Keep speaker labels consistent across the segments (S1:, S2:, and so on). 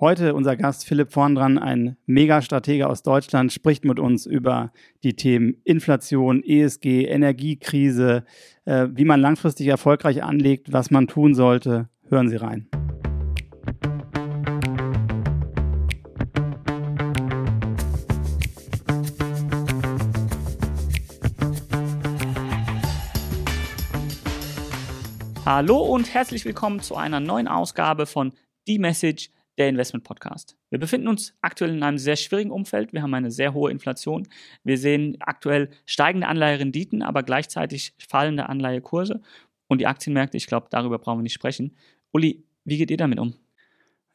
S1: Heute unser Gast Philipp Vorndran, ein Megastratege aus Deutschland, spricht mit uns über die Themen Inflation, ESG, Energiekrise, äh, wie man langfristig erfolgreich anlegt, was man tun sollte. Hören Sie rein.
S2: Hallo und herzlich willkommen zu einer neuen Ausgabe von The Message der Investment Podcast. Wir befinden uns aktuell in einem sehr schwierigen Umfeld. Wir haben eine sehr hohe Inflation. Wir sehen aktuell steigende Anleiherenditen, aber gleichzeitig fallende Anleihekurse. Und die Aktienmärkte, ich glaube, darüber brauchen wir nicht sprechen. Uli, wie geht ihr damit um?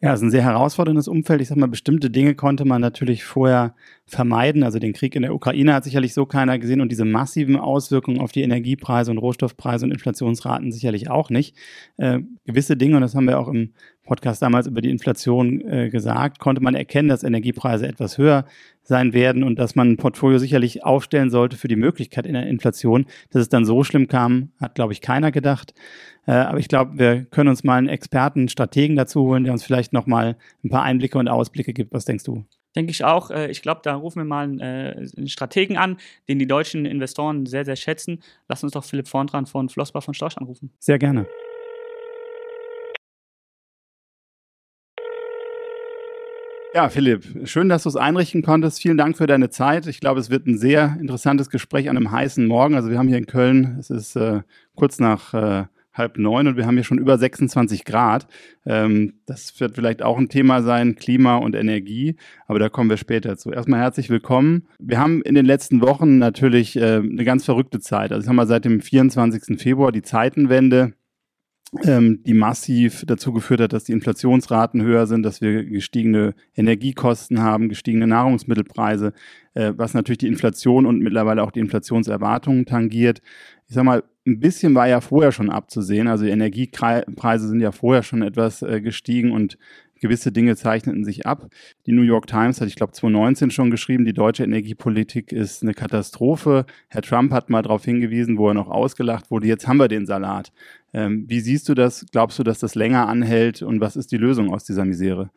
S1: Ja, es ist ein sehr herausforderndes Umfeld. Ich sag mal, bestimmte Dinge konnte man natürlich vorher vermeiden. Also den Krieg in der Ukraine hat sicherlich so keiner gesehen und diese massiven Auswirkungen auf die Energiepreise und Rohstoffpreise und Inflationsraten sicherlich auch nicht. Äh, gewisse Dinge, und das haben wir auch im Podcast damals über die Inflation äh, gesagt, konnte man erkennen, dass Energiepreise etwas höher sein werden und dass man ein Portfolio sicherlich aufstellen sollte für die Möglichkeit in der Inflation. Dass es dann so schlimm kam, hat, glaube ich, keiner gedacht. Äh, aber ich glaube, wir können uns mal einen Experten, einen Strategen dazu holen, der uns vielleicht noch mal ein paar Einblicke und Ausblicke gibt. Was denkst du?
S2: Denke ich auch. Äh, ich glaube, da rufen wir mal einen, äh, einen, Strategen an, den die deutschen Investoren sehr, sehr schätzen. Lass uns doch Philipp Vorndran von Flossbach von Storch anrufen.
S1: Sehr gerne. Ja, Philipp, schön, dass du es einrichten konntest. Vielen Dank für deine Zeit. Ich glaube, es wird ein sehr interessantes Gespräch an einem heißen Morgen. Also wir haben hier in Köln, es ist äh, kurz nach äh, halb neun und wir haben hier schon über 26 Grad. Ähm, das wird vielleicht auch ein Thema sein, Klima und Energie, aber da kommen wir später zu. Erstmal herzlich willkommen. Wir haben in den letzten Wochen natürlich äh, eine ganz verrückte Zeit. Also haben wir seit dem 24. Februar die Zeitenwende ähm, die massiv dazu geführt hat, dass die Inflationsraten höher sind, dass wir gestiegene Energiekosten haben, gestiegene Nahrungsmittelpreise, äh, was natürlich die Inflation und mittlerweile auch die Inflationserwartungen tangiert. Ich sag mal, ein bisschen war ja vorher schon abzusehen. Also die Energiepreise sind ja vorher schon etwas äh, gestiegen und gewisse Dinge zeichneten sich ab. Die New York Times hat, ich glaube, 2019 schon geschrieben, die deutsche Energiepolitik ist eine Katastrophe. Herr Trump hat mal darauf hingewiesen, wo er noch ausgelacht wurde. Jetzt haben wir den Salat. Ähm, wie siehst du das? Glaubst du, dass das länger anhält? Und was ist die Lösung aus dieser Misere?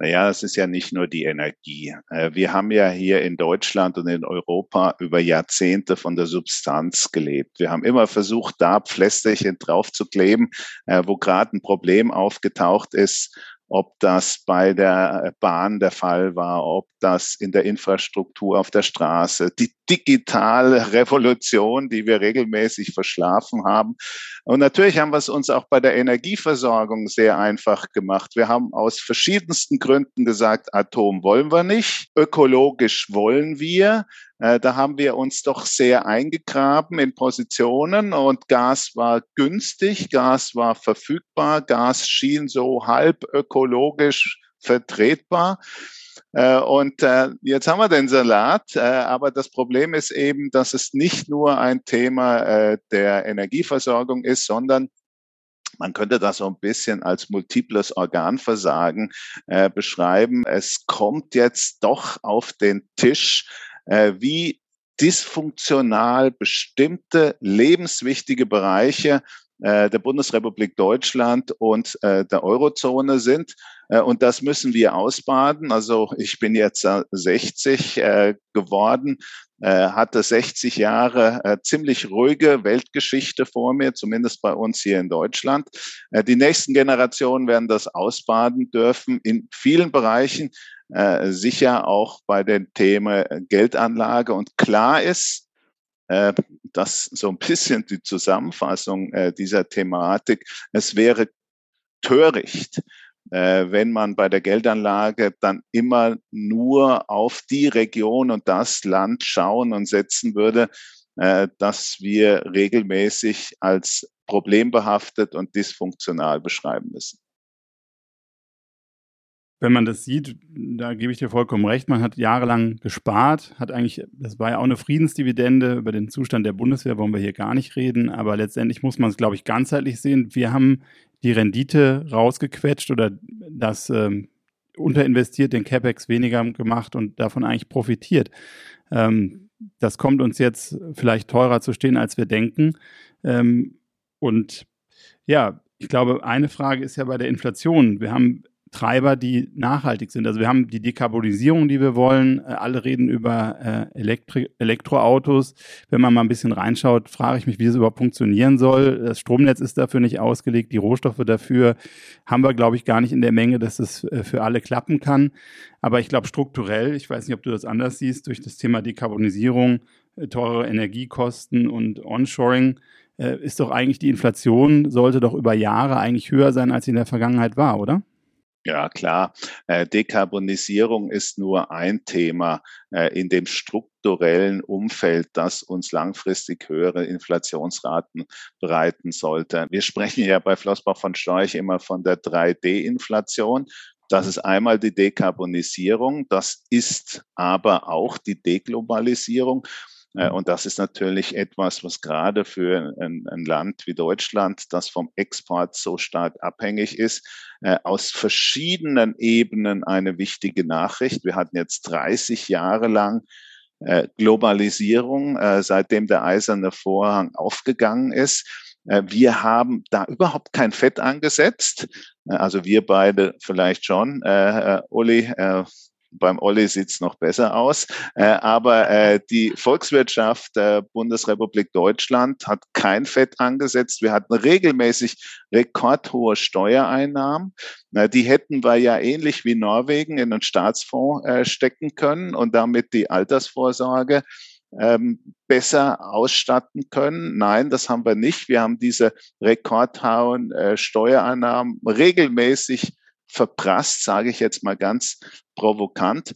S3: Naja, es ist ja nicht nur die Energie. Äh, wir haben ja hier in Deutschland und in Europa über Jahrzehnte von der Substanz gelebt. Wir haben immer versucht, da Pflästerchen drauf zu kleben, äh, wo gerade ein Problem aufgetaucht ist ob das bei der Bahn der Fall war, ob das in der Infrastruktur auf der Straße, die digitale Revolution, die wir regelmäßig verschlafen haben. Und natürlich haben wir es uns auch bei der Energieversorgung sehr einfach gemacht. Wir haben aus verschiedensten Gründen gesagt, Atom wollen wir nicht, ökologisch wollen wir, äh, da haben wir uns doch sehr eingegraben in Positionen und Gas war günstig, Gas war verfügbar, Gas schien so halb ökologisch vertretbar. Äh, und äh, jetzt haben wir den Salat, aber das Problem ist eben, dass es nicht nur ein Thema der Energieversorgung ist, sondern man könnte das so ein bisschen als multiples Organversagen äh, beschreiben. Es kommt jetzt doch auf den Tisch, äh, wie dysfunktional bestimmte lebenswichtige Bereiche äh, der Bundesrepublik Deutschland und äh, der Eurozone sind. Äh, und das müssen wir ausbaden. Also ich bin jetzt 60 äh, geworden, äh, hatte 60 Jahre äh, ziemlich ruhige Weltgeschichte vor mir, zumindest bei uns hier in Deutschland. die nächsten Generationen werden das ausbaden dürfen in vielen Bereichen, sicher auch bei den Themen Geldanlage. Und klar ist, das so ein bisschen die Zusammenfassung äh, dieser Thematik. Es wäre töricht, äh, wenn man bei der Geldanlage dann immer nur auf die Region und das Land schauen und setzen würde, äh, dass wir regelmäßig als problembehaftet und dysfunktional beschreiben müssen
S1: wenn man das sieht, da gebe ich dir vollkommen recht, man hat jahrelang gespart, hat eigentlich, das war ja auch eine Friedensdividende, über den Zustand der Bundeswehr wollen wir hier gar nicht reden, aber letztendlich muss man es, glaube ich, ganzheitlich sehen. Wir haben die Rendite rausgequetscht oder das ähm, unterinvestiert, den CapEx weniger gemacht und davon eigentlich profitiert. Ähm, das kommt uns jetzt vielleicht teurer zu stehen, als wir denken. Ähm, und ja, ich glaube, eine Frage ist ja bei der Inflation. Wir haben Treiber, die nachhaltig sind. Also wir haben die Dekarbonisierung, die wir wollen. Äh, alle reden über äh, Elektri Elektroautos. Wenn man mal ein bisschen reinschaut, frage ich mich, wie das überhaupt funktionieren soll. Das Stromnetz ist dafür nicht ausgelegt, die Rohstoffe dafür haben wir, glaube ich, gar nicht in der Menge, dass es äh, für alle klappen kann. Aber ich glaube strukturell, ich weiß nicht, ob du das anders siehst, durch das Thema Dekarbonisierung, teure Energiekosten und Onshoring, ist doch eigentlich die Inflation, sollte doch über Jahre eigentlich höher sein, als sie in der Vergangenheit war, oder?
S3: Ja, klar. Äh, Dekarbonisierung ist nur ein Thema äh, in dem strukturellen Umfeld, das uns langfristig höhere Inflationsraten bereiten sollte. Wir sprechen ja bei Flossbach von Storch immer von der 3D-Inflation. Das ist einmal die Dekarbonisierung, das ist aber auch die Deglobalisierung. Äh, und das ist natürlich etwas, was gerade für ein, ein, Land wie Deutschland, das vom Export so stark abhängig ist, äh, aus verschiedenen Ebenen eine wichtige Nachricht. Wir hatten jetzt 30 Jahre lang äh, Globalisierung, seitdem der eiserne Vorhang aufgegangen ist. Wir haben da überhaupt kein Fett angesetzt. Also wir beide vielleicht schon. Äh, Uli, äh, beim Olli sieht's noch besser aus. Äh, aber äh, die Volkswirtschaft der Bundesrepublik Deutschland hat kein Fett angesetzt. Wir hatten regelmäßig rekordhohe Steuereinnahmen. Na, die hätten wir ja ähnlich wie Norwegen in einen Staatsfonds äh, stecken können und damit die Altersvorsorge ähm, besser ausstatten können. Nein, das haben wir nicht. Wir haben diese rekordhauen äh, Steuereinnahmen regelmäßig verprasst, sage ich jetzt mal ganz provokant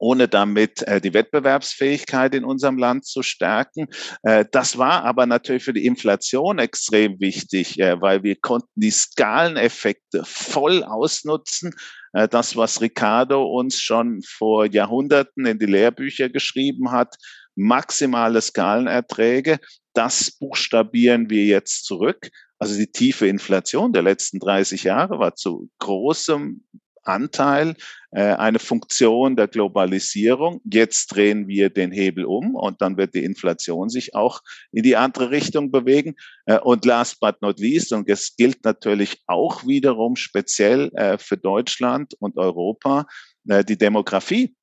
S3: ohne damit äh, die Wettbewerbsfähigkeit in unserem Land zu stärken. Äh, das war aber natürlich für die Inflation extrem wichtig, äh, weil wir konnten die Skaleneffekte voll ausnutzen. Äh, das, was Ricardo uns schon vor Jahrhunderten in die Lehrbücher geschrieben hat, maximale Skalenerträge, das buchstabieren wir jetzt zurück. Also die tiefe Inflation der letzten 30 Jahre war zu großem Anteil äh, eine Funktion der Globalisierung. Jetzt drehen wir den Hebel um und dann wird die Inflation sich auch in die andere Richtung bewegen. Äh, und last but not least, und es gilt natürlich auch wiederum speziell äh, für Deutschland und Europa, äh, die Demografie.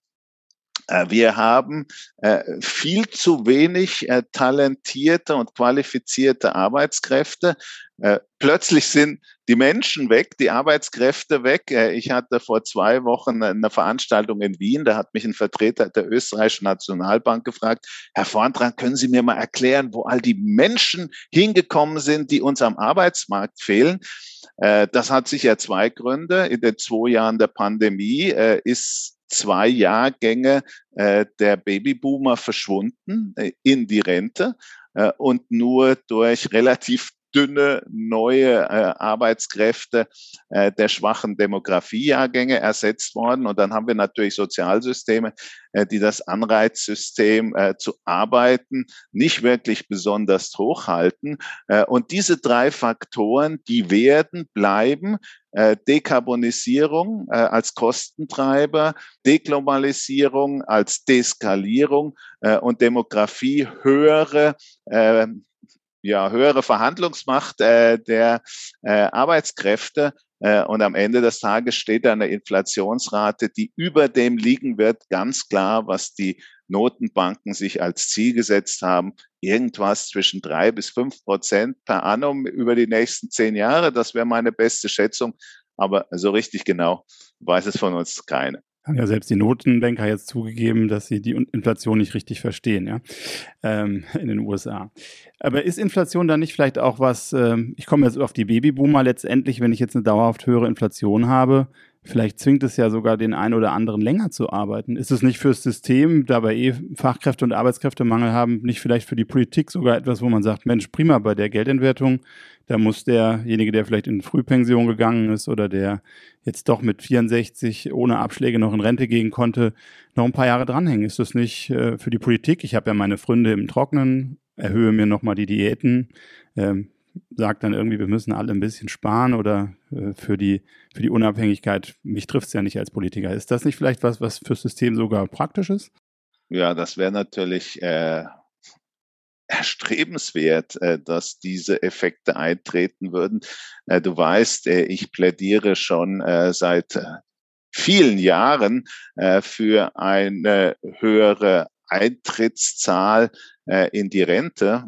S3: Äh, wir haben äh, viel zu wenig äh, talentierte und qualifizierte Arbeitskräfte. Plötzlich sind die Menschen weg, die Arbeitskräfte weg. Ich hatte vor zwei Wochen eine Veranstaltung in Wien, da hat mich ein Vertreter der österreichischen Nationalbank gefragt, Herr Vorntrag, können Sie mir mal erklären, wo all die Menschen hingekommen sind, die uns am Arbeitsmarkt fehlen? Das hat sicher zwei Gründe. In den zwei Jahren der Pandemie ist zwei Jahrgänge äh, der Babyboomer verschwunden äh, in die Rente äh, und nur durch relativ dünne neue äh, Arbeitskräfte äh, der schwachen Demografiejahrgänge ersetzt worden. Und dann haben wir natürlich Sozialsysteme, äh, die das Anreizsystem äh, zu arbeiten nicht wirklich besonders hochhalten. Äh, und diese drei Faktoren, die werden bleiben. Äh, Dekarbonisierung als Kostentreiber, Deglobalisierung als Deskalierung und Demografie höhere ja, höhere Verhandlungsmacht äh, der äh, Arbeitskräfte. Äh, und am Ende des Tages steht da eine Inflationsrate, die über dem liegen wird, ganz klar, was die Notenbanken sich als Ziel gesetzt haben, irgendwas zwischen drei bis fünf Prozent per annum über die nächsten zehn Jahre. Das wäre meine beste Schätzung. Aber so richtig genau weiß es von uns keine
S1: haben ja selbst die Notenbanker jetzt zugegeben, dass sie die Inflation nicht richtig verstehen, ja, ähm, in den USA. Aber ist Inflation dann nicht vielleicht auch was, ähm, ich komme jetzt auf die Babyboomer letztendlich, wenn ich jetzt eine dauerhaft höhere Inflation habe, Vielleicht zwingt es ja sogar den einen oder anderen länger zu arbeiten. Ist es nicht fürs System, da wir eh Fachkräfte- und Arbeitskräftemangel haben, nicht vielleicht für die Politik sogar etwas, wo man sagt, Mensch, prima, bei der Geldentwertung, da muss derjenige, der vielleicht in Frühpension gegangen ist oder der jetzt doch mit 64 ohne Abschläge noch in Rente gehen konnte, noch ein paar Jahre dranhängen. Ist das nicht äh, für die Politik? Ich habe ja meine Freunde im Trocknen, erhöhe mir nochmal die Diäten. Ähm, sagt dann irgendwie, wir müssen alle ein bisschen sparen oder äh, für, die, für die Unabhängigkeit, mich trifft es ja nicht als Politiker. Ist das nicht vielleicht was, was fürs System sogar praktisch ist?
S3: Ja, das wäre natürlich äh, erstrebenswert, äh, dass diese Effekte eintreten würden. Äh, du weißt, äh, ich plädiere schon seit vielen Jahren für eine höhere Eintrittszahl in die Rente.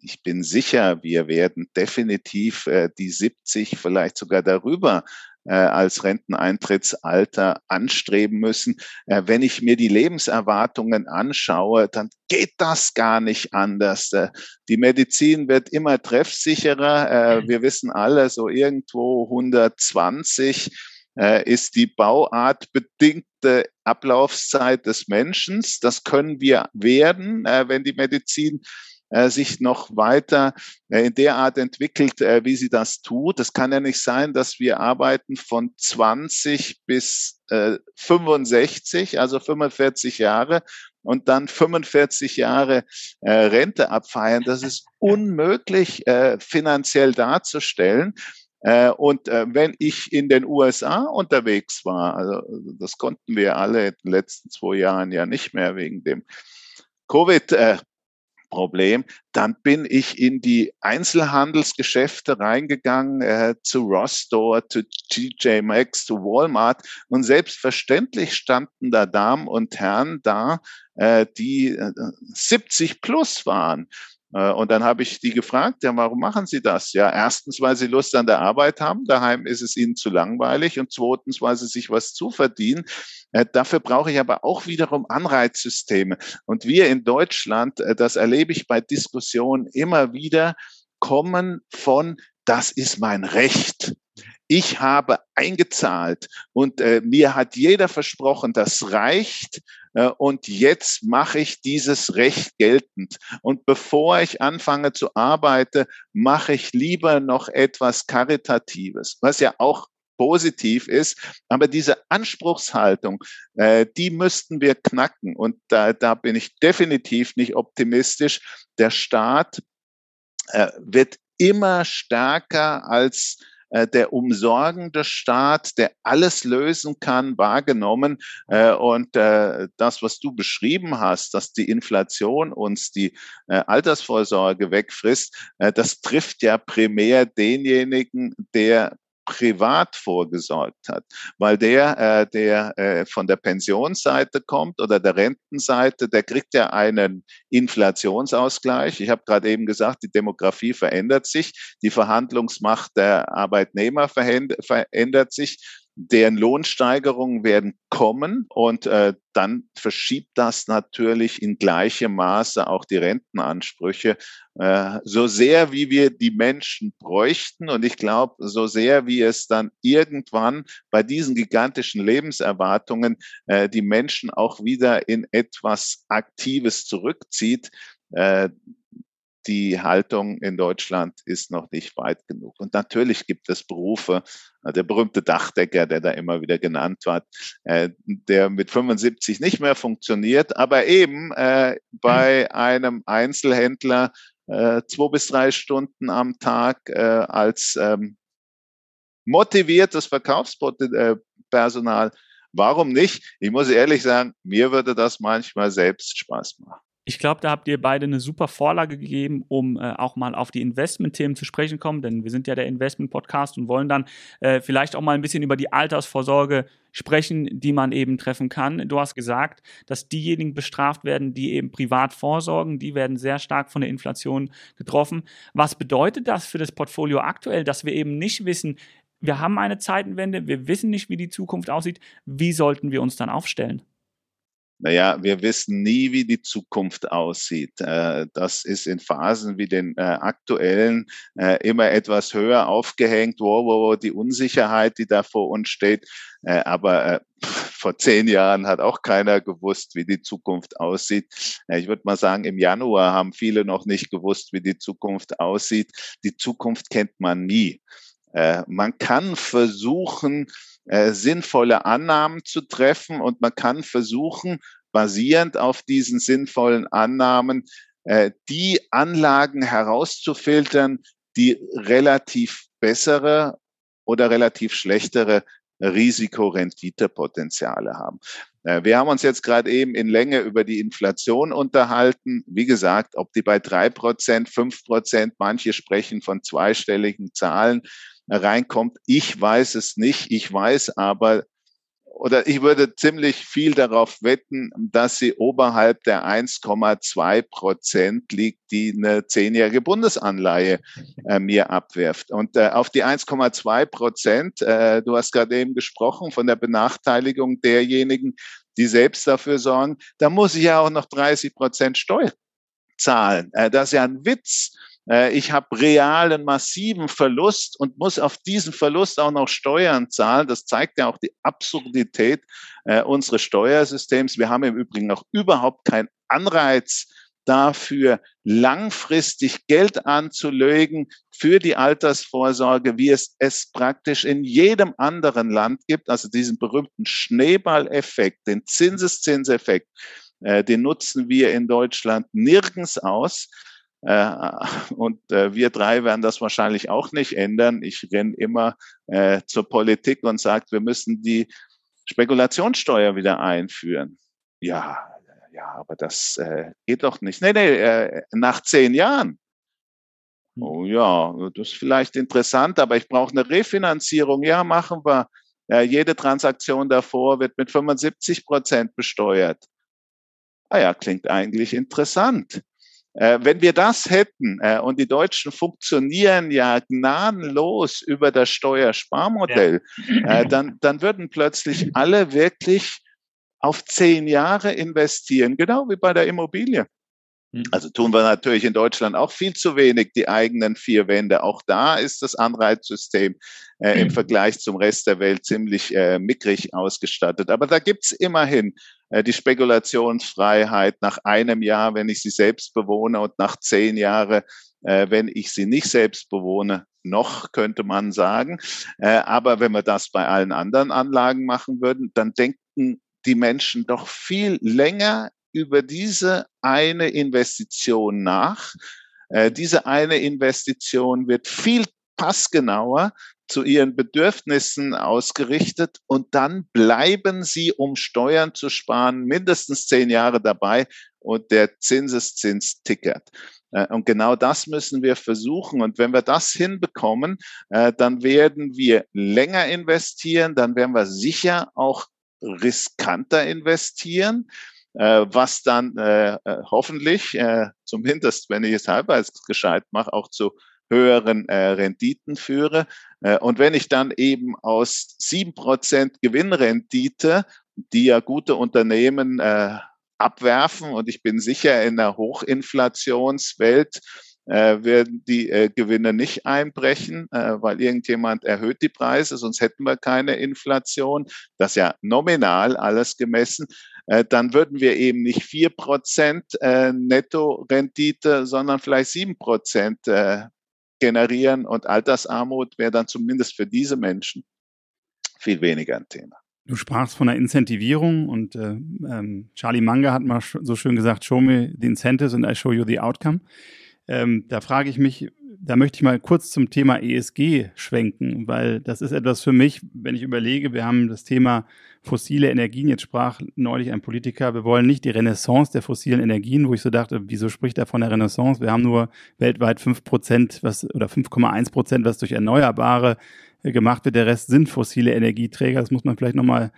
S3: ich bin sicher, wir werden definitiv die 70, vielleicht sogar darüber äh, als Renteneintrittsalter anstreben müssen. Äh, wenn ich mir die Lebenserwartungen anschaue, dann geht das gar nicht anders. Äh, die Medizin wird immer treffsicherer. Äh, mhm. wir wissen alle, so irgendwo 120 äh, ist die bauartbedingte Ablaufszeit des Menschen. Das können wir werden, äh, wenn die Medizin sich noch weiter äh, in der Art entwickelt, äh, wie sie das tut. Es kann ja nicht sein, dass wir arbeiten von 20 bis äh, 65, also 45 Jahre und dann 45 Jahre äh, Rente abfeiern. Das ist unmöglich äh, finanziell darzustellen. Äh, und äh, wenn ich in den USA unterwegs war, also das konnten wir alle in den letzten zwei Jahren ja nicht mehr wegen dem Covid, äh, Problem. Dann bin ich in die Einzelhandelsgeschäfte reingegangen, äh, zu Ross Store, zu TJ Maxx, zu Walmart. Und selbstverständlich standen da Damen und Herren da, äh, die äh, 70 plus waren. Äh, und dann habe ich die gefragt, ja, warum machen Sie das? Ja, erstens, weil Sie Lust an der Arbeit haben, daheim ist es Ihnen zu langweilig und zweitens, weil Sie sich was zuverdienen. Äh, dafür brauche ich aber auch wiederum Anreizsysteme. Und wir in Deutschland, äh, das erlebe ich bei Diskussionen immer wieder, kommen von, das ist mein Recht ich habe eingezahlt und äh, mir hat jeder versprochen, das reicht und jetzt mache ich dieses Recht geltend. Und bevor ich anfange zu arbeiten, mache ich lieber noch etwas Karitatives, was ja auch positiv ist. Aber diese Anspruchshaltung, äh, die müssten wir knacken. Und da, da bin ich definitiv nicht optimistisch. Der Staat äh, wird immer stärker als äh, der umsorgende Staat, der alles lösen kann, wahrgenommen. Äh, und äh, das, was du beschrieben hast, dass die Inflation uns die Altersvorsorge wegfrisst, das trifft ja primär denjenigen, der privat vorgesorgt hat, weil der, äh, der äh, von der Pensionsseite kommt oder der Rentenseite, der kriegt ja einen Inflationsausgleich. Ich habe gerade eben gesagt, die Demografie verändert sich, die Verhandlungsmacht der Arbeitnehmer verändert sich deren Lohnsteigerungen werden kommen und äh, dann verschiebt das natürlich in gleichem Maße auch die Rentenansprüche. Äh, so sehr wie wir die Menschen bräuchten und ich glaube, so sehr wie es dann irgendwann bei diesen gigantischen Lebenserwartungen äh, die Menschen auch wieder in etwas Aktives zurückzieht, äh, die Haltung in Deutschland ist noch nicht weit genug. Und natürlich gibt es Berufe, äh, der berühmte Dachdecker, der da immer wieder genannt wird, äh, der mit 75 nicht mehr funktioniert, aber eben äh, bei einem Einzelhändler zwei bis drei Stunden am Tag als ähm, motiviertes Verkaufspersonal. Warum nicht? Ich muss ehrlich sagen, mir würde das manchmal selbst Spaß machen.
S2: Ich glaube, da habt ihr beide eine super Vorlage gegeben, um äh, auch mal auf die Investment-Themen zu sprechen kommen, denn wir sind ja der Investment-Podcast und wollen dann äh, vielleicht auch mal ein bisschen über die Altersvorsorge sprechen, die man eben treffen kann. Du hast gesagt, dass diejenigen bestraft werden, die eben privat vorsorgen, die werden sehr stark von der Inflation getroffen. Was bedeutet das für das Portfolio aktuell, dass wir eben nicht wissen, wir haben eine Zeitenwende, wir wissen nicht, wie die Zukunft aussieht. Wie sollten wir uns dann aufstellen?
S3: Naja, wir wissen nie, wie die Zukunft aussieht. Äh, das ist in Phasen wie den äh, aktuellen äh, immer etwas höher aufgehängt, wo, wo die Unsicherheit, die da vor uns steht. Aber vor zehn Jahren hat auch keiner gewusst, wie die Zukunft aussieht. Ich würde mal sagen, im Januar haben viele noch nicht gewusst, wie die Zukunft aussieht. Die Zukunft kennt man nie. Man kann versuchen, äh, sinnvolle Annahmen zu treffen und man kann versuchen, basierend auf diesen sinnvollen Annahmen, äh, die Anlagen herauszufiltern, die relativ bessere oder relativ schlechtere Risikorenditepotenziale haben. Äh, wir haben uns jetzt gerade eben in Länge über die Inflation unterhalten. Wie gesagt, ob die bei drei Prozent, fünf Prozent, manche sprechen von zweistelligen Zahlen reinkommt. Ich weiß es nicht. Ich weiß aber, oder ich würde ziemlich viel darauf wetten, dass sie oberhalb der 1,2 Prozent liegt, die eine zehnjährige Bundesanleihe äh, mir abwirft. Und äh, auf die 1,2 Prozent, äh, du hast gerade eben gesprochen von der Benachteiligung derjenigen, die selbst dafür sorgen, da muss ich ja auch noch 30 Prozent Steuer zahlen. Äh, das ist ja ein Witz. Äh, ich habe realen massiven Verlust und muss auf diesen Verlust auch noch Steuern zahlen. Das zeigt ja auch die Absurdität äh, unseres Steuersystems. Wir haben im Übrigen auch überhaupt keinen Anreiz dafür, langfristig Geld anzulegen für die Altersvorsorge, wie es es praktisch in jedem anderen Land gibt. Also diesen berühmten Schneeballeffekt, den Zinseszinseffekt, äh, den nutzen wir in Deutschland nirgends aus. Äh, und äh, wir drei werden das wahrscheinlich auch nicht ändern. Ich renne immer äh, zur Politik und sage, wir müssen die Spekulationssteuer wieder einführen. Ja, ja, aber das geht doch nicht. Nee, nee, nach zehn Jahren. Hm. Oh ja, das ist vielleicht interessant, aber ich brauche eine Refinanzierung. Ja, machen wir. Ja, jede Transaktion davor wird mit 75 Prozent besteuert. Ah ja, klingt eigentlich interessant. Äh, wenn wir das hätten, äh, und die Deutschen funktionieren ja gnadenlos über das Steuersparmodell, ja. äh, dann, dann würden plötzlich alle wirklich auf zehn Jahre investieren, genau wie bei der Immobilie. Hm. Also tun wir natürlich in Deutschland auch viel zu wenig, die eigenen vier Wände. Auch da ist das Anreizsystem äh, im hm. Vergleich zum Rest der Welt ziemlich äh, mickrig ausgestattet. Aber da gibt's immerhin die Spekulationsfreiheit nach einem Jahr, wenn ich sie selbst bewohne und nach zehn Jahren, äh, wenn ich sie nicht selbst bewohne, noch könnte man sagen. Äh, aber wenn wir das bei allen anderen Anlagen machen würden, dann denken die Menschen doch viel länger über diese eine Investition nach. Äh, diese eine Investition wird viel passgenauer zu ihren Bedürfnissen ausgerichtet und dann bleiben sie, um Steuern zu sparen, mindestens zehn Jahre dabei und der Zinseszins tickert. Äh, und genau das müssen wir versuchen. Und wenn wir das hinbekommen, äh, dann werden wir länger investieren, dann werden wir sicher auch riskanter investieren. Äh, was dann hoffentlich, zumindest wenn ich es halbwegs gescheit mache, auch zu höheren Renditen führe. Äh, und wenn ich dann eben aus sieben Prozent Gewinnrendite, die ja gute Unternehmen äh, abwerfen, und ich bin sicher in der Hochinflationswelt äh, werden die äh, Gewinne nicht einbrechen, äh, weil irgendjemand erhöht die Preise, sonst hätten wir keine Inflation. Das ja nominal alles gemessen. Äh, dann würden wir eben nicht vier Prozent äh, Netto-Rendite, sondern vielleicht sieben Prozent äh, generieren und Altersarmut wäre dann zumindest für diese Menschen viel weniger ein Thema.
S1: Du sprachst von der Incentivierung und äh, ähm, Charlie Munger hat mal so schön gesagt, show me the incentives and I show you the outcome. Ähm, da frage ich mich, da möchte ich mal kurz zum Thema ESG schwenken, weil das ist etwas für mich, wenn ich überlege, wir haben das Thema fossile Energien, jetzt sprach neulich ein Politiker, wir wollen nicht die Renaissance der fossilen Energien, wo ich so dachte, wieso spricht er von der Renaissance? Wir haben nur weltweit fünf Prozent was, oder 5,1 Prozent, was durch Erneuerbare gemacht wird. Der Rest sind fossile Energieträger. Das muss man vielleicht nochmal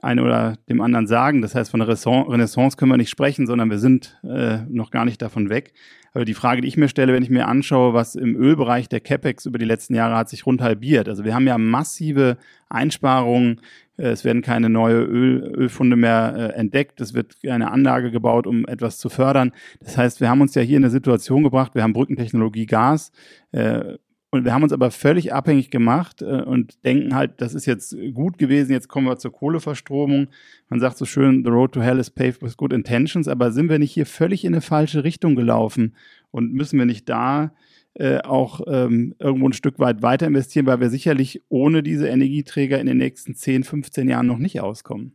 S1: ein oder dem anderen sagen. Das heißt, von der Renaissance können wir nicht sprechen, sondern wir sind äh, noch gar nicht davon weg. Aber die Frage, die ich mir stelle, wenn ich mir anschaue, was im Ölbereich der CapEx über die letzten Jahre hat sich rund halbiert. Also wir haben ja massive Einsparungen. Äh, es werden keine neue Öl, Ölfunde mehr äh, entdeckt. Es wird eine Anlage gebaut, um etwas zu fördern. Das heißt, wir haben uns ja hier in eine Situation gebracht, wir haben Brückentechnologie Gas. Äh, und wir haben uns aber völlig abhängig gemacht äh, und denken halt, das ist jetzt gut gewesen, jetzt kommen wir zur Kohleverstromung. Man sagt so schön, the road to hell is paved with good intentions, aber sind wir nicht hier völlig in eine falsche Richtung gelaufen und müssen wir nicht da äh, auch ähm, irgendwo ein Stück weit weiter investieren, weil wir sicherlich ohne diese Energieträger in den nächsten 10, 15 Jahren noch nicht auskommen?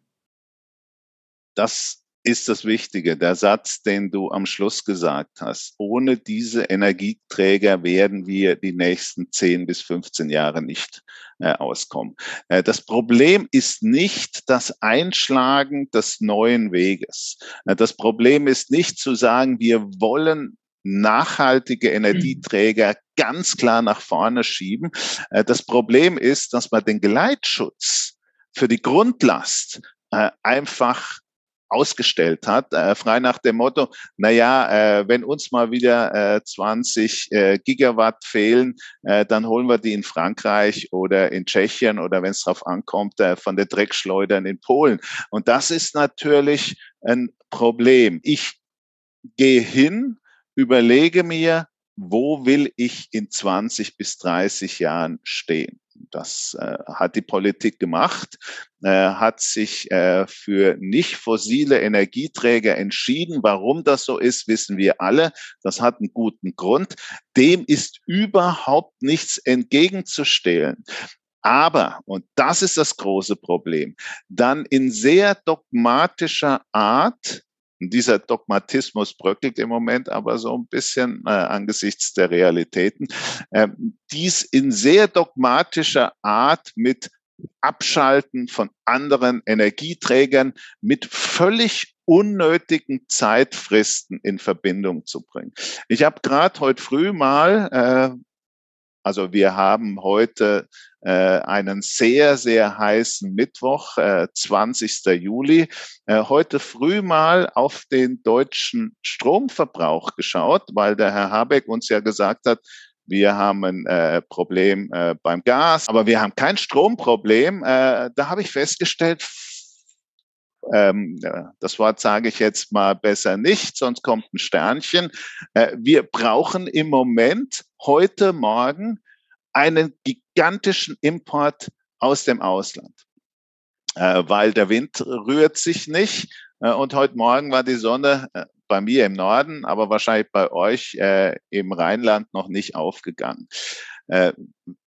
S3: Das ist das Wichtige, der Satz, den du am Schluss gesagt hast. Ohne diese Energieträger werden wir die nächsten 10 bis 15 Jahre nicht äh, auskommen. Äh, das Problem ist nicht das Einschlagen des neuen Weges. Äh, das Problem ist nicht zu sagen, wir wollen nachhaltige Energieträger ganz klar nach vorne schieben. Äh, das Problem ist, dass man den Geleitschutz für die Grundlast äh, einfach ausgestellt hat, äh, frei nach dem Motto, na ja, äh, wenn uns mal wieder äh, 20 äh, Gigawatt fehlen, äh, dann holen wir die in Frankreich oder in Tschechien oder wenn es darauf ankommt, äh, von der Dreckschleudern in Polen. Und das ist natürlich ein Problem. Ich gehe hin, überlege mir, wo will ich in 20 bis 30 Jahren stehen? Das äh, hat die Politik gemacht, äh, hat sich äh, für nicht fossile Energieträger entschieden. Warum das so ist, wissen wir alle. Das hat einen guten Grund. Dem ist überhaupt nichts entgegenzustellen. Aber, und das ist das große Problem, dann in sehr dogmatischer Art dieser Dogmatismus bröckelt im Moment aber so ein bisschen äh, angesichts der Realitäten. Äh, dies in sehr dogmatischer Art mit Abschalten von anderen Energieträgern mit völlig unnötigen Zeitfristen in Verbindung zu bringen. Ich habe gerade heute früh mal, äh, also wir haben heute äh, einen sehr, sehr heißen Mittwoch, äh, 20. Juli. Äh, heute früh mal auf den deutschen Stromverbrauch geschaut, weil der Herr Habeck uns ja gesagt hat, wir haben ein äh, Problem äh, beim Gas, aber wir haben kein Stromproblem. Äh, da habe ich festgestellt, ähm, das Wort sage ich jetzt mal besser nicht, sonst kommt ein Sternchen. Äh, wir brauchen im Moment heute Morgen einen gigantischen Import aus dem Ausland, äh, weil der Wind rührt sich nicht. Äh, und heute Morgen war die Sonne äh, bei mir im Norden, aber wahrscheinlich bei euch äh, im Rheinland noch nicht aufgegangen. Äh,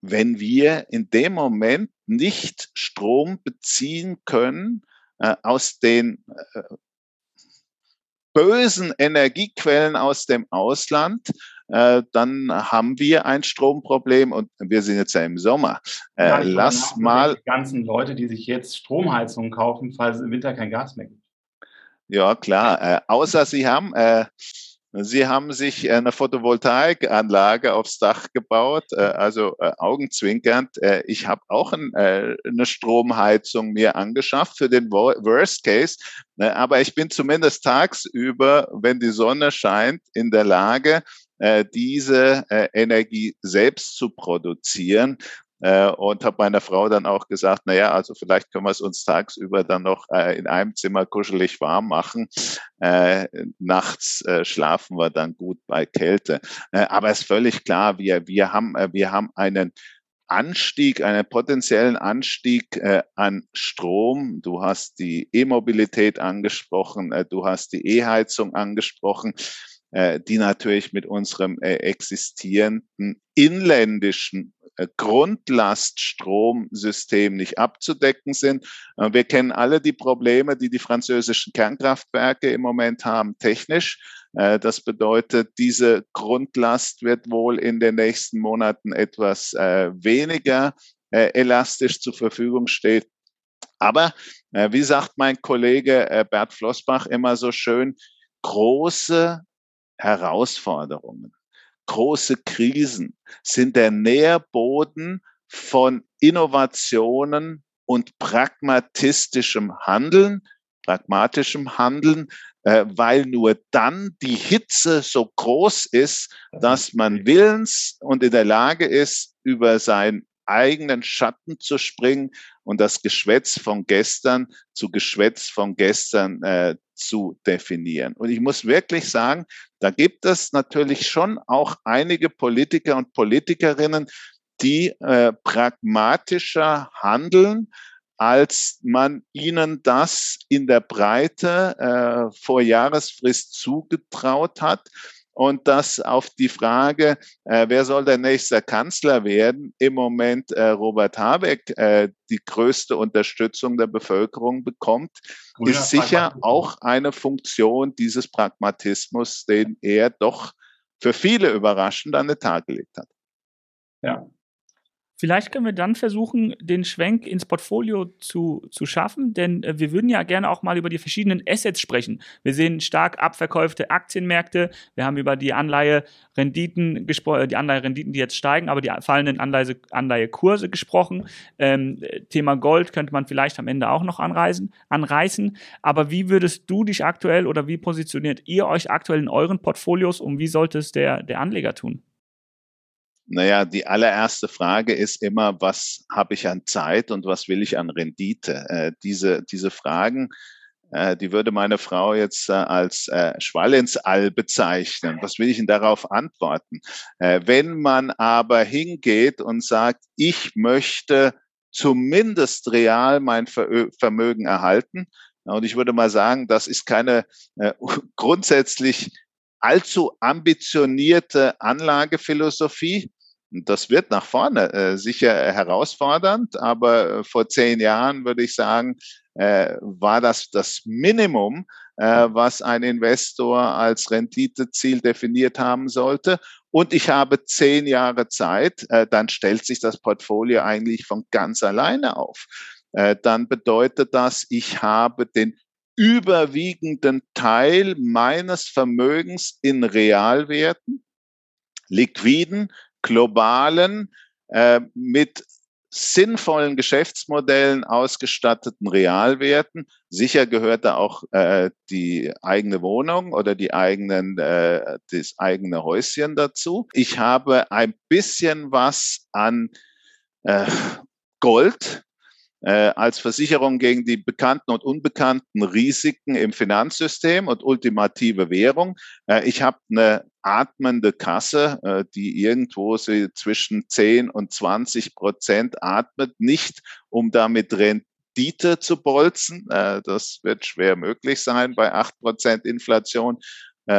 S3: wenn wir in dem Moment nicht Strom beziehen können äh, aus den bösen Energiequellen aus dem Ausland, äh, dann haben wir ein Stromproblem und wir sind jetzt ja im Sommer. Äh, ja, lass mal.
S1: Die ganzen Leute, die sich jetzt Stromheizungen kaufen, falls es im Winter kein Gas mehr gibt.
S3: Ja, klar. Äh, außer sie haben äh, Sie haben sich eine Photovoltaikanlage aufs Dach gebaut, äh, also augenzwinkernd. Ich habe auch eine Stromheizung mir angeschafft für den Worst Case, aber ich bin zumindest tagsüber, wenn die Sonne scheint, in der Lage, diese Energie selbst zu produzieren äh, und habe meiner Frau dann auch gesagt, na ja, also vielleicht können wir es uns tagsüber dann noch äh, in einem Zimmer kuschelig warm machen. Äh, nachts äh, schlafen wir dann gut bei Kälte. Äh, aber es ist völlig klar, wir, wir, haben, äh, wir haben einen Anstieg, einen potenziellen Anstieg äh, an Strom. Du hast die E-Mobilität angesprochen, äh, du hast die E-Heizung angesprochen, äh, die natürlich mit unserem äh, existierenden inländischen äh, Grundlaststromsystem nicht abzudecken sind. Äh, wir kennen alle die Probleme, die die französischen Kernkraftwerke im Moment haben, technisch. Äh, das bedeutet, diese Grundlast wird wohl in den nächsten Monaten etwas weniger elastisch zur Verfügung stehen. Aber wie sagt mein Kollege Bert Flossbach immer so schön, große Herausforderungen. Große Krisen sind der Nährboden von Innovationen und pragmatistischem Handeln, pragmatischem Handeln, äh, weil nur dann die Hitze so groß ist, dass man willens und in der Lage ist, über seinen eigenen Schatten zu springen und das Geschwätz von gestern zu Geschwätz von gestern äh, zu definieren. Und ich muss wirklich sagen, da gibt es natürlich schon auch einige Politiker und Politikerinnen, die äh, pragmatischer handeln, als man ihnen das in der Breite äh, vor Jahresfrist zugetraut hat. Und dass auf die Frage, äh, wer soll der nächste Kanzler werden, im Moment äh, Robert Habeck äh, die größte Unterstützung der Bevölkerung bekommt, Grüner ist sicher auch eine Funktion dieses Pragmatismus, den er doch für viele überraschend an den Tag gelegt hat.
S2: Ja, Vielleicht können wir dann versuchen, den Schwenk ins Portfolio zu, zu schaffen, denn äh, wir würden ja gerne auch mal über die verschiedenen Assets sprechen. Wir sehen stark abverkaufte Aktienmärkte, wir haben über die Anleiherenditen gesprochen, äh, die Anleiherenditen, die jetzt steigen, aber die fallenden Anleihe, Anleihekurse gesprochen. Ähm, Thema Gold könnte man vielleicht am Ende auch noch anreisen, anreißen. Aber wie würdest du dich aktuell oder wie positioniert ihr euch aktuell in euren Portfolios und wie sollte es der, der Anleger tun?
S3: Naja, die allererste Frage ist immer, was habe ich an Zeit und was will ich an Rendite? Äh, diese, diese Fragen, äh, die würde meine Frau jetzt äh, als äh, Schwall ins All bezeichnen. Was will ich denn darauf antworten? Äh, wenn man aber hingeht und sagt, ich möchte zumindest real mein Vermögen erhalten, und ich würde mal sagen, das ist keine äh, grundsätzlich allzu ambitionierte Anlagephilosophie, das wird nach vorne äh, sicher herausfordernd, aber äh, vor zehn Jahren würde ich sagen, äh, war das das Minimum, äh, was ein Investor als Renditeziel definiert haben sollte. Und ich habe zehn Jahre Zeit, äh, dann stellt sich das Portfolio eigentlich von ganz alleine auf. Äh, dann bedeutet das, ich habe den überwiegenden Teil meines Vermögens in Realwerten, liquiden, globalen, äh, mit sinnvollen Geschäftsmodellen ausgestatteten Realwerten. Sicher gehört da auch äh, die eigene Wohnung oder die eigenen, äh, das eigene Häuschen dazu. Ich habe ein bisschen was an Gold äh, als Versicherung gegen die bekannten und unbekannten Risiken im Finanzsystem und ultimative Währung. Äh, ich habe eine atmende Kasse, äh, die irgendwo sie zwischen 10 und 20 Prozent atmet, nicht um damit Rendite zu bolzen. Das wird schwer möglich sein bei 8 Prozent Inflation,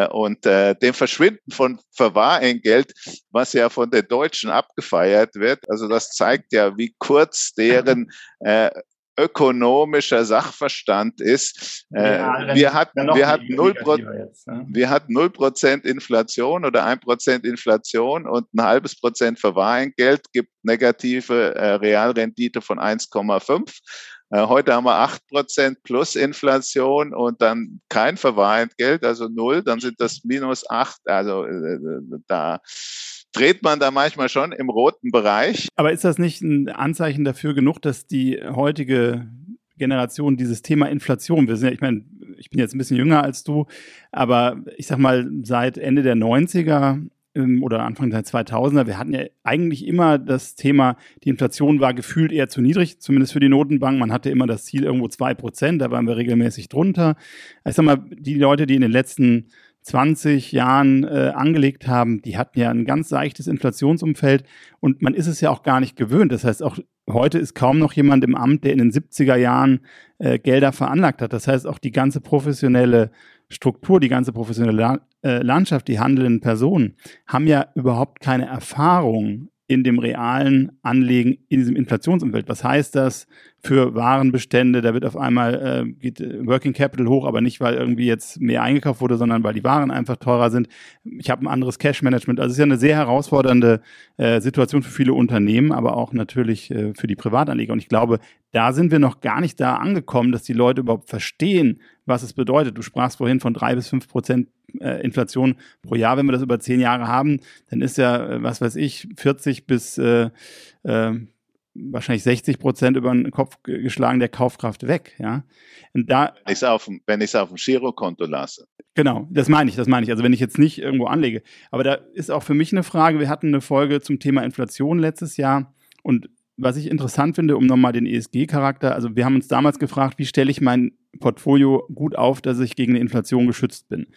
S3: und äh, dem Verschwinden von Verwahrentgelt, was ja von den Deutschen abgefeiert wird, also das zeigt ja, wie kurz deren äh, ökonomischer Sachverstand ist. Äh, ja, wir hatten, wir hatten null ne? wir hatten null Prozent Inflation oder ein Prozent Inflation und ein halbes Prozent Verwahrentgelt gibt negative äh, Realrendite von 1,5. Äh, heute haben wir acht Prozent plus Inflation und dann kein Verwahrentgelt, also null, dann sind das minus acht. Also äh, da dreht man da manchmal schon im roten Bereich.
S1: Aber ist das nicht ein Anzeichen dafür genug, dass die heutige Generation dieses Thema Inflation, wir sind ja, ich meine, ich bin jetzt ein bisschen jünger als du, aber ich sag mal, seit Ende der 90er oder Anfang der 2000er, wir hatten ja eigentlich immer das Thema, die Inflation war gefühlt eher zu niedrig, zumindest für die Notenbank. Man hatte immer das Ziel irgendwo zwei Prozent, da waren wir regelmäßig drunter. Ich sag mal, die Leute, die in den letzten 20 Jahren äh, angelegt haben, die hatten ja ein ganz seichtes Inflationsumfeld und man ist es ja auch gar nicht gewöhnt. Das heißt, auch heute ist kaum noch jemand im Amt, der in den 70er Jahren äh, Gelder veranlagt hat. Das heißt, auch die ganze professionelle Struktur, die ganze professionelle äh, Landschaft, die handelnden Personen haben ja überhaupt keine Erfahrung in dem realen Anlegen in diesem Inflationsumfeld. Was heißt das für Warenbestände? Da wird auf einmal äh, geht Working Capital hoch, aber nicht, weil irgendwie jetzt mehr eingekauft wurde, sondern weil die Waren einfach teurer sind. Ich habe ein anderes Cash Management. Also es ist ja eine sehr herausfordernde äh, Situation für viele Unternehmen, aber auch natürlich äh, für die Privatanleger. Und ich glaube, da sind wir noch gar nicht da angekommen, dass die Leute überhaupt verstehen, was es bedeutet. Du sprachst vorhin von drei bis fünf Prozent äh, Inflation pro Jahr. Wenn wir das über zehn Jahre haben, dann ist ja, äh, was weiß ich, 40 bis äh, äh, wahrscheinlich 60 Prozent über den Kopf geschlagen der Kaufkraft weg. Ja,
S3: und da wenn ich es auf, wenn auf dem Girokonto lasse.
S1: Genau, das meine ich, das meine ich. Also wenn ich jetzt nicht irgendwo anlege, aber da ist auch für mich eine Frage. Wir hatten eine Folge zum Thema Inflation letztes Jahr und was ich interessant finde, um nochmal den ESG-Charakter, also wir haben uns damals gefragt, wie stelle ich mein Portfolio gut auf, dass ich gegen eine Inflation geschützt bin.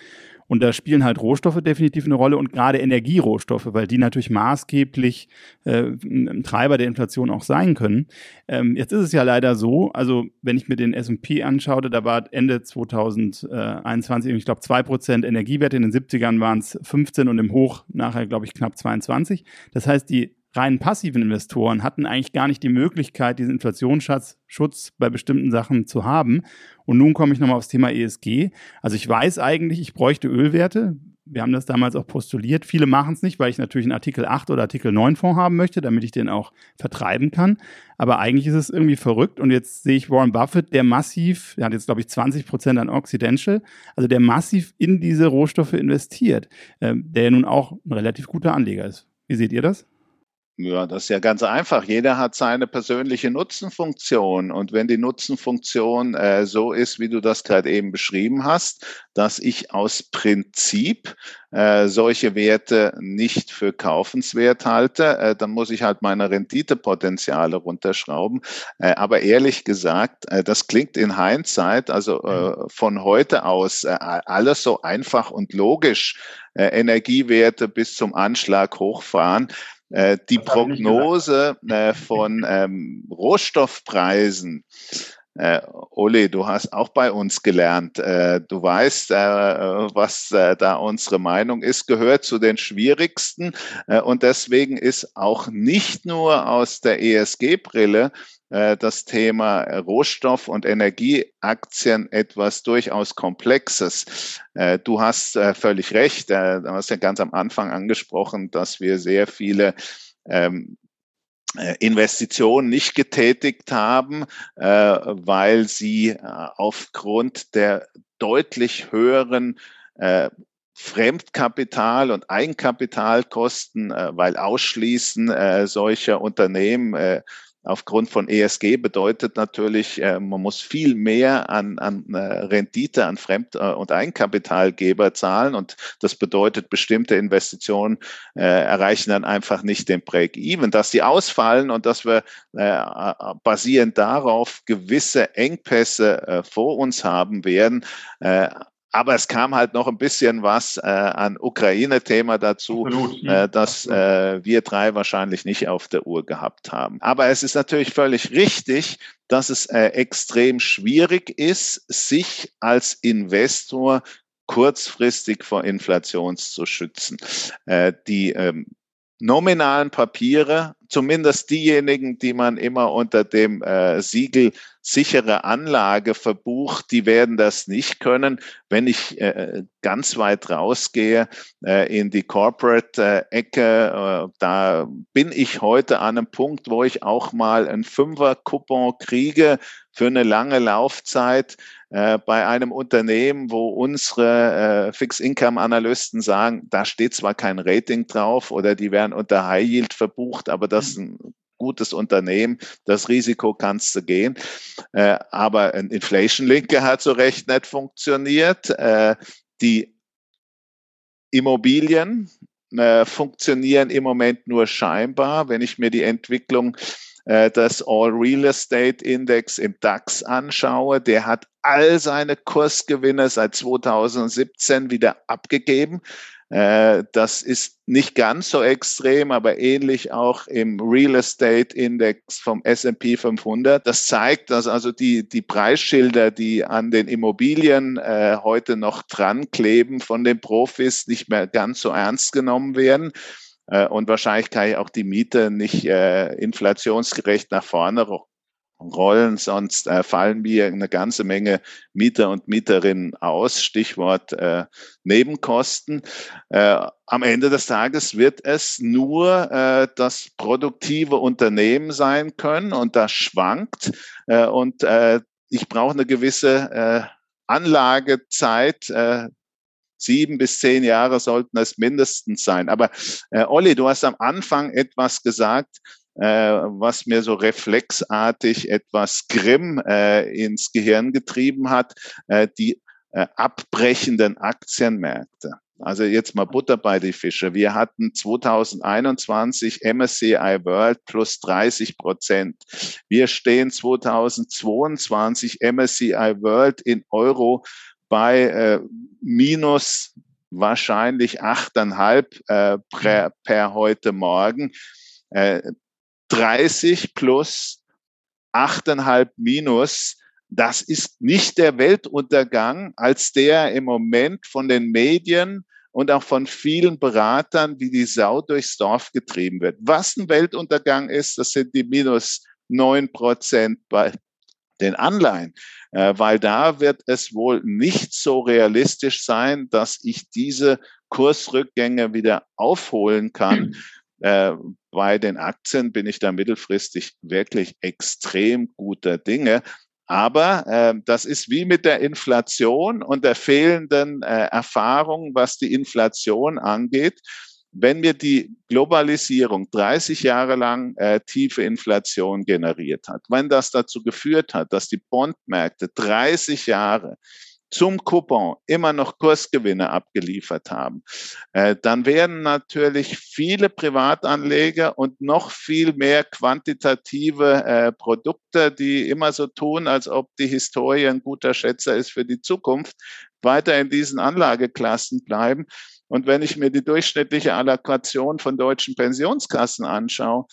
S1: Und da spielen halt Rohstoffe definitiv eine Rolle und gerade Energierohstoffe, weil die natürlich maßgeblich äh, ein Treiber der Inflation auch sein können. Ähm, jetzt ist es ja leider so, also wenn ich mir den S&P anschaute, da war Ende 2021, ich glaube, zwei Prozent Energiewerte, in den 70ern waren es 15 und im Hoch nachher, glaube ich, knapp 22. Das heißt, die rein passiven Investoren hatten eigentlich gar nicht die Möglichkeit, diesen Inflationsschutz bei bestimmten Sachen zu haben. Und nun komme ich nochmal aufs Thema ESG. Also ich weiß eigentlich, ich bräuchte Ölwerte. Wir haben das damals auch postuliert. Viele machen es nicht, weil ich natürlich einen Artikel 8 oder Artikel 9 Fonds haben möchte, damit ich den auch vertreiben kann. Aber eigentlich ist es irgendwie verrückt. Und jetzt sehe ich Warren Buffett, der massiv, der hat jetzt glaube ich 20 Prozent an Occidental, also der massiv in diese Rohstoffe investiert, äh, der ja nun auch ein relativ guter Anleger ist. Wie seht ihr das?
S3: Ja, das ist ja ganz einfach. Jeder hat seine persönliche Nutzenfunktion. Und wenn die Nutzenfunktion äh, so ist, wie du das gerade eben beschrieben hast, dass ich aus Prinzip äh, solche Werte nicht für kaufenswert halte, äh, dann muss ich halt meine Renditepotenziale runterschrauben. Äh, aber ehrlich gesagt, äh, das klingt in Hindsight, also äh, mhm. von heute aus, alles so einfach und logisch. Energiewerte bis zum Anschlag hochfahren. Äh, die Prognose äh, von ähm, Rohstoffpreisen, äh, Ole, du hast auch bei uns gelernt. Äh, du weißt, äh, was äh, da unsere Meinung ist, gehört zu den schwierigsten. Äh, und deswegen ist auch nicht nur aus der ESG-Brille das Thema Rohstoff- und Energieaktien etwas durchaus Komplexes. Äh, du hast äh, völlig recht, du hast ja ganz am Anfang angesprochen, dass wir sehr viele ähm, Investitionen nicht getätigt haben, weil sie aufgrund der deutlich höheren Fremdkapital und Eigenkapitalkosten, weil Ausschließen solcher Unternehmen aufgrund von ESG bedeutet natürlich, äh, man muss viel mehr an, an äh, Rendite an Fremd- äh, und Eigenkapitalgeber zahlen und das bedeutet, bestimmte Investitionen erreichen dann einfach nicht den Break-Even. Dass die ausfallen und dass wir basierend darauf gewisse Engpässe vor uns haben werden, aber es kam halt noch ein bisschen was äh, an Ukraine-Thema dazu, äh, das äh, wir drei wahrscheinlich nicht auf der Uhr gehabt haben. Aber es ist natürlich völlig richtig, dass es äh, extrem schwierig ist, sich als Investor kurzfristig vor Inflation zu schützen. Äh, die ähm, nominalen Papiere, zumindest diejenigen, die man immer unter dem äh, Siegel sichere Anlage verbucht, die werden das nicht können. Wenn ich äh, ganz weit rausgehe äh, in die Corporate-Ecke, äh, da bin ich heute an einem Punkt, wo ich auch mal ein Fünfer-Coupon kriege für eine lange Laufzeit äh, bei einem Unternehmen, wo unsere äh, Fixed-Income-Analysten sagen, da steht zwar kein Rating drauf oder die werden unter High Yield verbucht, aber das ist ein gutes Unternehmen, das Risiko kannst du gehen. Äh, aber ein Inflation-Linker hat so recht nicht funktioniert. Äh, die Immobilien äh, funktionieren im Moment nur scheinbar. Wenn ich mir die Entwicklung äh, des All Real Estate Index im DAX anschaue, der hat all seine Kursgewinne seit 2017 wieder abgegeben. Äh, das ist nicht ganz so extrem, aber ähnlich auch im Real Estate Index vom S&P 500. Das zeigt, dass also die, die Preisschilder, die an den Immobilien äh, heute noch dran kleben von den Profis, nicht mehr ganz so ernst genommen werden. Äh, und wahrscheinlich kann ich auch die Miete nicht äh, inflationsgerecht nach vorne rollen, sonst äh, fallen mir eine ganze Menge Mieter und Mieterinnen aus. Stichwort äh, Nebenkosten. Äh, am Ende des Tages wird es nur äh, das produktive Unternehmen sein können und das schwankt. Äh, und äh, ich brauche eine gewisse äh, Anlagezeit, äh, sieben bis zehn Jahre sollten es mindestens sein. Aber äh, Olli, du hast am Anfang etwas gesagt, äh, was mir so reflexartig etwas Grimm äh, ins Gehirn getrieben hat, äh, die äh, abbrechenden Aktienmärkte. Also jetzt mal Butter bei die Fische. Wir hatten 2021 MSCI World plus 30 Prozent. Wir stehen 2022 MSCI World in Euro bei äh, minus wahrscheinlich achteinhalb äh, per, per heute Morgen. Äh, 30 plus achteinhalb minus, das ist nicht der Weltuntergang, als der im Moment von den Medien und auch von vielen Beratern wie die Sau durchs Dorf getrieben wird. Was ein Weltuntergang ist, das sind die minus neun Prozent bei den Anleihen, äh, weil da wird es wohl nicht so realistisch sein, dass ich diese Kursrückgänge wieder aufholen kann. Äh, bei den Aktien bin ich da mittelfristig wirklich extrem guter Dinge. Aber äh, das ist wie mit der Inflation und der fehlenden äh, Erfahrung, was die Inflation angeht. Wenn mir die Globalisierung 30 Jahre lang äh, tiefe Inflation generiert hat, wenn das dazu geführt hat, dass die Bondmärkte 30 Jahre zum Coupon immer noch Kursgewinne abgeliefert haben, äh, dann werden natürlich viele Privatanleger und noch viel mehr quantitative äh, Produkte, die immer so tun, als ob die Historie ein guter Schätzer ist für die Zukunft, weiter in diesen Anlageklassen bleiben. Und wenn ich mir die durchschnittliche Allokation von deutschen Pensionskassen anschaue,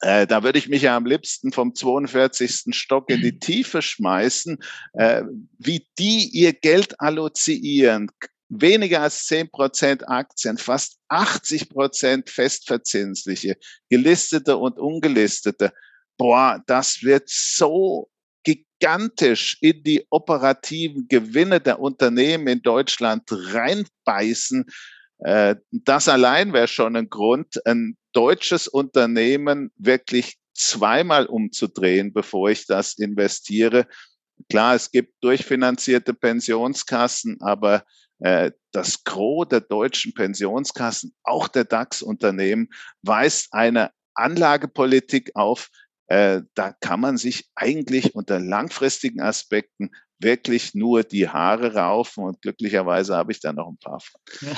S3: äh, da würde ich mich ja am liebsten vom 42. Stock in die Tiefe schmeißen, äh, wie die ihr Geld allozieren. Weniger als 10 Prozent Aktien, fast 80 Prozent festverzinsliche, gelistete und ungelistete. Boah, das wird so gigantisch in die operativen Gewinne der Unternehmen in Deutschland reinbeißen. Äh, das allein wäre schon ein Grund, ein deutsches Unternehmen wirklich zweimal umzudrehen, bevor ich das investiere. Klar, es gibt durchfinanzierte Pensionskassen, aber äh, das Gros der deutschen Pensionskassen, auch der DAX-Unternehmen, weist eine Anlagepolitik auf, äh, da kann man sich eigentlich unter langfristigen Aspekten wirklich nur die Haare raufen und glücklicherweise habe ich da noch ein paar von. Ja.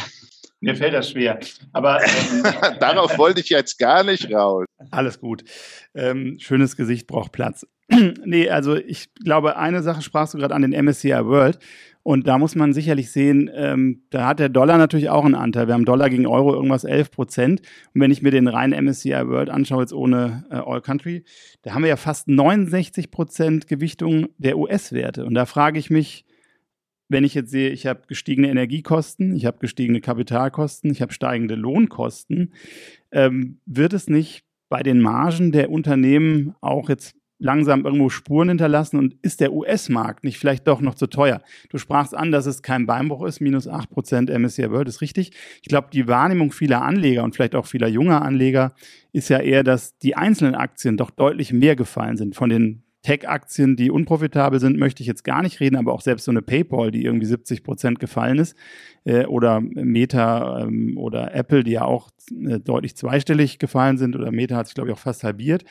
S1: Mir fällt das schwer. Aber
S3: ähm, darauf wollte ich jetzt gar nicht raus.
S1: Alles gut. Ähm, schönes Gesicht braucht Platz. nee, also ich glaube, eine Sache sprachst du gerade an den MSCI World. Und da muss man sicherlich sehen, ähm, da hat der Dollar natürlich auch einen Anteil. Wir haben Dollar gegen Euro irgendwas 11 Prozent. Und wenn ich mir den reinen MSCI World anschaue, jetzt ohne äh, All Country, da haben wir ja fast 69 Prozent Gewichtung der US-Werte. Und da frage ich mich, wenn ich jetzt sehe, ich habe gestiegene Energiekosten, ich habe gestiegene Kapitalkosten, ich habe steigende Lohnkosten, ähm, wird es nicht bei den Margen der Unternehmen auch jetzt langsam irgendwo Spuren hinterlassen und ist der US-Markt nicht vielleicht doch noch zu teuer? Du sprachst an, dass es kein Beinbruch ist, minus 8% MSCI World ist richtig. Ich glaube, die Wahrnehmung vieler Anleger und vielleicht auch vieler junger Anleger ist ja eher, dass die einzelnen Aktien doch deutlich mehr gefallen sind von den Tech-Aktien, die unprofitabel sind, möchte ich jetzt gar nicht reden, aber auch selbst so eine PayPal, die irgendwie 70 Prozent gefallen ist, äh, oder Meta ähm, oder Apple, die ja auch äh, deutlich zweistellig gefallen sind, oder Meta hat sich, glaube ich, auch fast halbiert.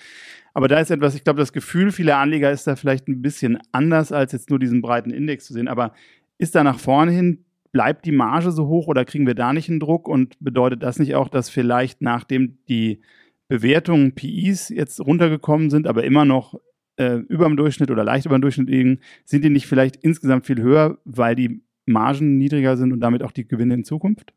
S1: Aber da ist etwas, ich glaube, das Gefühl vieler Anleger ist da vielleicht ein bisschen anders, als jetzt nur diesen breiten Index zu sehen. Aber ist da nach vorne hin, bleibt die Marge so hoch oder kriegen wir da nicht einen Druck? Und bedeutet das nicht auch, dass vielleicht nachdem die Bewertungen PIs jetzt runtergekommen sind, aber immer noch äh, über dem Durchschnitt oder leicht über dem Durchschnitt liegen, sind die nicht vielleicht insgesamt viel höher, weil die Margen niedriger sind und damit auch die Gewinne in Zukunft?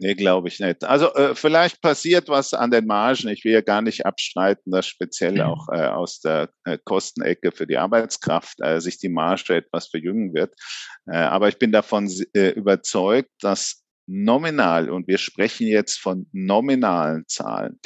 S3: Nee, glaube ich nicht. Also äh, vielleicht passiert was an den Margen. Ich will ja gar nicht abstreiten, dass speziell mhm. auch äh, aus der äh, Kostenecke für die Arbeitskraft äh, sich die Marge etwas verjüngen wird. Äh, aber ich bin davon äh, überzeugt, dass nominal, und wir sprechen jetzt von nominalen Zahlen,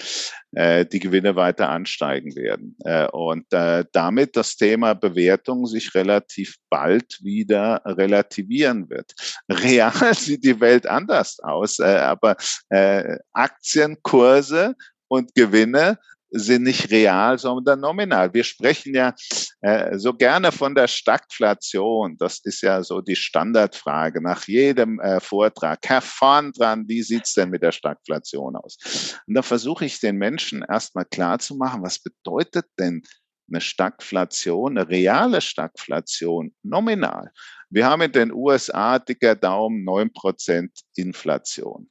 S3: äh, die Gewinne weiter ansteigen werden. Äh, und äh, damit das Thema Bewertung sich relativ bald wieder relativieren wird. Real sieht die Welt anders aus, äh, aber äh, Aktienkurse und Gewinne sind nicht real, sondern nominal. Wir sprechen ja äh, so gerne von der Stagflation. Das ist ja so die Standardfrage nach jedem äh, Vortrag. Herr vorn dran, wie sieht's denn mit der Stagflation aus? Und da versuche ich den Menschen erstmal klar zu machen, was bedeutet denn eine Stagflation, eine reale Stagflation, nominal. Wir haben in den USA dicker Daumen neun Prozent Inflation.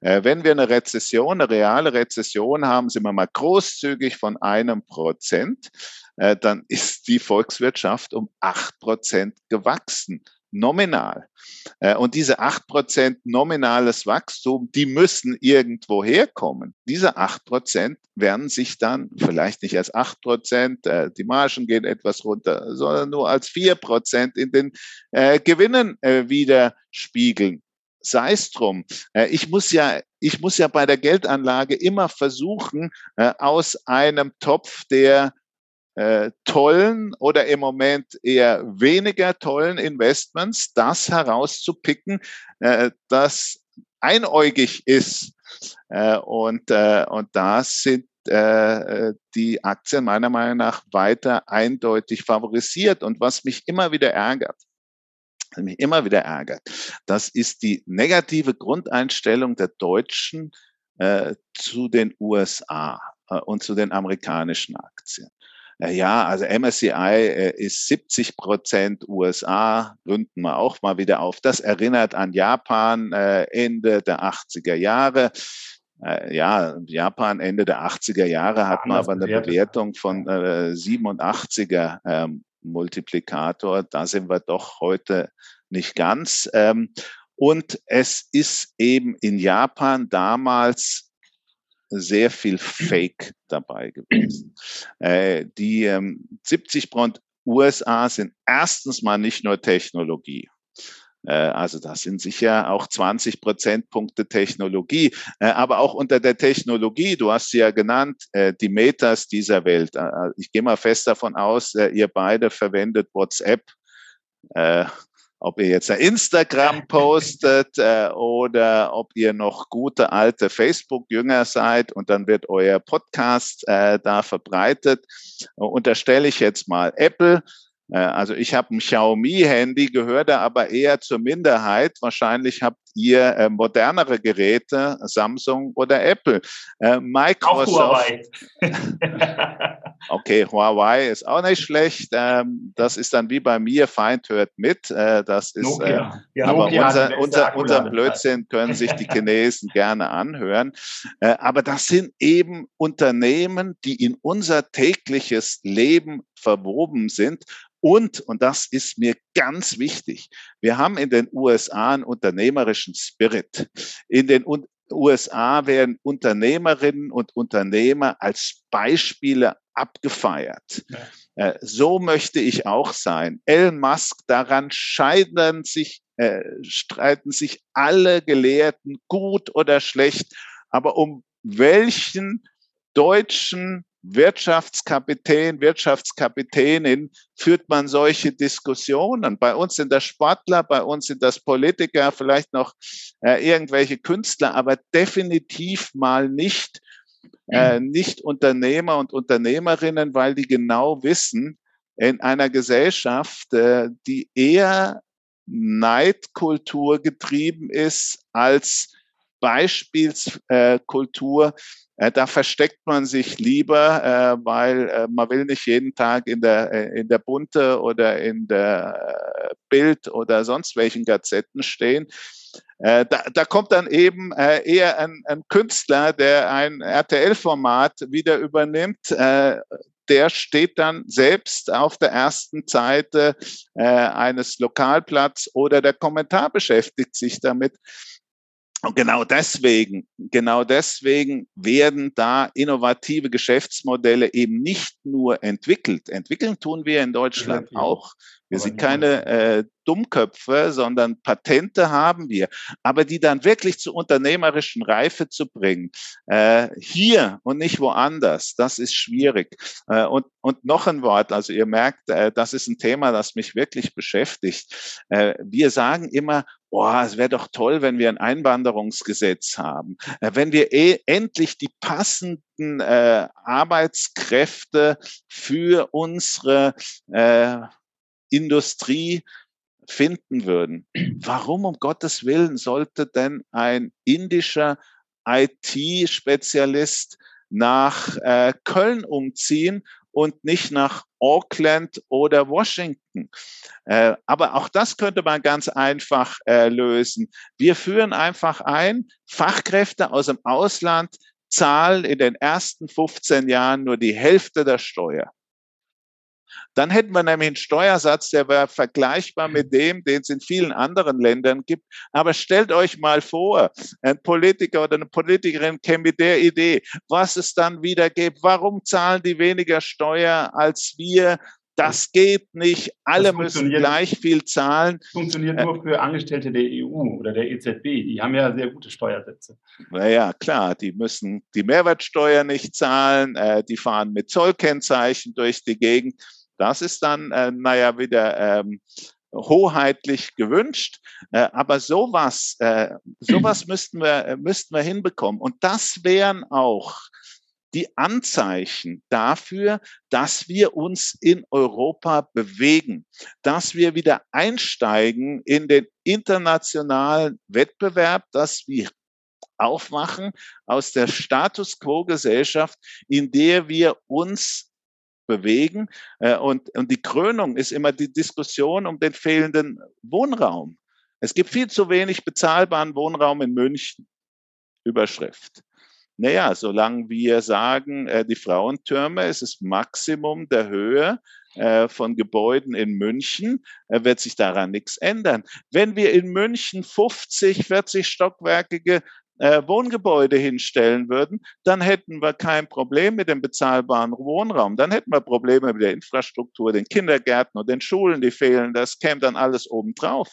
S3: Äh, wenn wir eine Rezession, eine reale Rezession haben, sind wir mal großzügig von einem Prozent, äh, dann ist die Volkswirtschaft um acht Prozent gewachsen. Nominal. Äh, und diese acht Prozent nominales Wachstum, die müssen irgendwo herkommen. Diese acht Prozent werden sich dann vielleicht nicht als acht Prozent, äh, die Margen gehen etwas runter, sondern nur als vier Prozent in den äh, Gewinnen widerspiegeln sei es drum. Ich muss ja, ich muss ja bei der Geldanlage immer versuchen, aus einem Topf der äh, tollen oder im Moment eher weniger tollen Investments das herauszupicken, äh, das einäugig ist. Äh, und, äh, und da sind äh, die Aktien meiner Meinung nach weiter eindeutig favorisiert. Und was mich immer wieder ärgert, mich immer wieder ärgert, das ist die negative Grundeinstellung der Deutschen äh, zu den USA äh, und zu den amerikanischen Aktien. Ja, also MSCI äh, ist 70 Prozent USA, gründen wir auch mal wieder auf. Das erinnert an Japan äh, Ende der 80er Jahre. Äh, ja, Japan Ende der 80er Jahre hat man aber eine Bewertung von 87er ähm, Multiplikator. Da sind wir doch heute nicht ganz. Ähm, und es ist eben in Japan damals sehr viel Fake dabei gewesen. Äh, die ähm, 70 Prozent USA sind erstens mal nicht nur Technologie. Äh, also das sind sicher auch 20 Prozentpunkte Technologie, äh, aber auch unter der Technologie, du hast sie ja genannt, äh, die Metas dieser Welt. Ich gehe mal fest davon aus, ihr beide verwendet WhatsApp ob ihr jetzt Instagram postet äh, oder ob ihr noch gute alte Facebook-Jünger seid und dann wird euer Podcast äh, da verbreitet. Unterstelle ich jetzt mal Apple. Äh, also ich habe ein Xiaomi-Handy, gehöre da aber eher zur Minderheit. Wahrscheinlich habt ihr äh, modernere Geräte, Samsung oder Apple. Äh, Microsoft. Auch Huawei. okay, Huawei ist auch nicht schlecht. Ähm, das ist dann wie bei mir, Feind hört mit. Äh, das ist, Nokia. Äh, ja, aber Nokia unser, unser, unser Blödsinn können sich die Chinesen gerne anhören. Äh, aber das sind eben Unternehmen, die in unser tägliches Leben verwoben sind und, und das ist mir ganz wichtig, wir haben in den USA einen unternehmerischen Spirit. In den USA werden Unternehmerinnen und Unternehmer als Beispiele abgefeiert. Ja. Äh, so möchte ich auch sein. Elon Musk, daran scheiden sich, äh, streiten sich alle Gelehrten, gut oder schlecht. Aber um welchen deutschen Wirtschaftskapitän, Wirtschaftskapitänin führt man solche Diskussionen. Bei uns sind das Sportler, bei uns sind das Politiker, vielleicht noch äh, irgendwelche Künstler, aber definitiv mal nicht, äh, nicht Unternehmer und Unternehmerinnen, weil die genau wissen, in einer Gesellschaft, äh, die eher Neidkultur getrieben ist als Beispielskultur, äh, da versteckt man sich lieber, äh, weil äh, man will nicht jeden Tag in der, in der Bunte oder in der Bild oder sonst welchen Gazetten stehen. Da, da kommt dann eben eher ein, ein Künstler, der ein RTL-Format wieder übernimmt, der steht dann selbst auf der ersten Seite eines Lokalplatz oder der Kommentar beschäftigt sich damit. Und genau deswegen, genau deswegen werden da innovative Geschäftsmodelle eben nicht nur entwickelt. Entwickeln tun wir in Deutschland auch. Wir sind keine äh, Dummköpfe, sondern Patente haben wir, aber die dann wirklich zur unternehmerischen Reife zu bringen, äh, hier und nicht woanders, das ist schwierig. Äh, und, und noch ein Wort, also ihr merkt, äh, das ist ein Thema, das mich wirklich beschäftigt. Äh, wir sagen immer, boah, es wäre doch toll, wenn wir ein Einwanderungsgesetz haben, äh, wenn wir eh endlich die passenden äh, Arbeitskräfte für unsere äh, Industrie finden würden. Warum um Gottes Willen sollte denn ein indischer IT-Spezialist nach äh, Köln umziehen und nicht nach Auckland oder Washington. Äh, aber auch das könnte man ganz einfach äh, lösen. Wir führen einfach ein, Fachkräfte aus dem Ausland zahlen in den ersten 15 Jahren nur die Hälfte der Steuer. Dann hätten wir nämlich einen Steuersatz, der wäre vergleichbar mit dem, den es in vielen anderen Ländern gibt. Aber stellt euch mal vor, ein Politiker oder eine Politikerin käme mit der Idee, was es dann wieder gibt. Warum zahlen die weniger Steuer als wir? Das geht nicht. Alle müssen gleich viel zahlen.
S1: Das funktioniert äh, nur für Angestellte der EU oder der EZB. Die haben ja sehr gute Steuersätze.
S3: Naja, klar, die müssen die Mehrwertsteuer nicht zahlen. Äh, die fahren mit Zollkennzeichen durch die Gegend. Das ist dann, äh, naja, wieder ähm, hoheitlich gewünscht. Äh, aber sowas, äh, sowas müssten wir, müssten wir hinbekommen. Und das wären auch die Anzeichen dafür, dass wir uns in Europa bewegen, dass wir wieder einsteigen in den internationalen Wettbewerb, dass wir aufmachen aus der Status quo-Gesellschaft, in der wir uns bewegen. Äh, und, und die Krönung ist immer die Diskussion um den fehlenden Wohnraum. Es gibt viel zu wenig bezahlbaren Wohnraum in München. Überschrift. Naja, solange wir sagen, äh, die Frauentürme ist das Maximum der Höhe äh, von Gebäuden in München, wird sich daran nichts ändern. Wenn wir in München 50, 40 stockwerkige äh, Wohngebäude hinstellen würden, dann hätten wir kein Problem mit dem bezahlbaren Wohnraum. Dann hätten wir Probleme mit der Infrastruktur, den Kindergärten und den Schulen, die fehlen. Das käme dann alles obendrauf.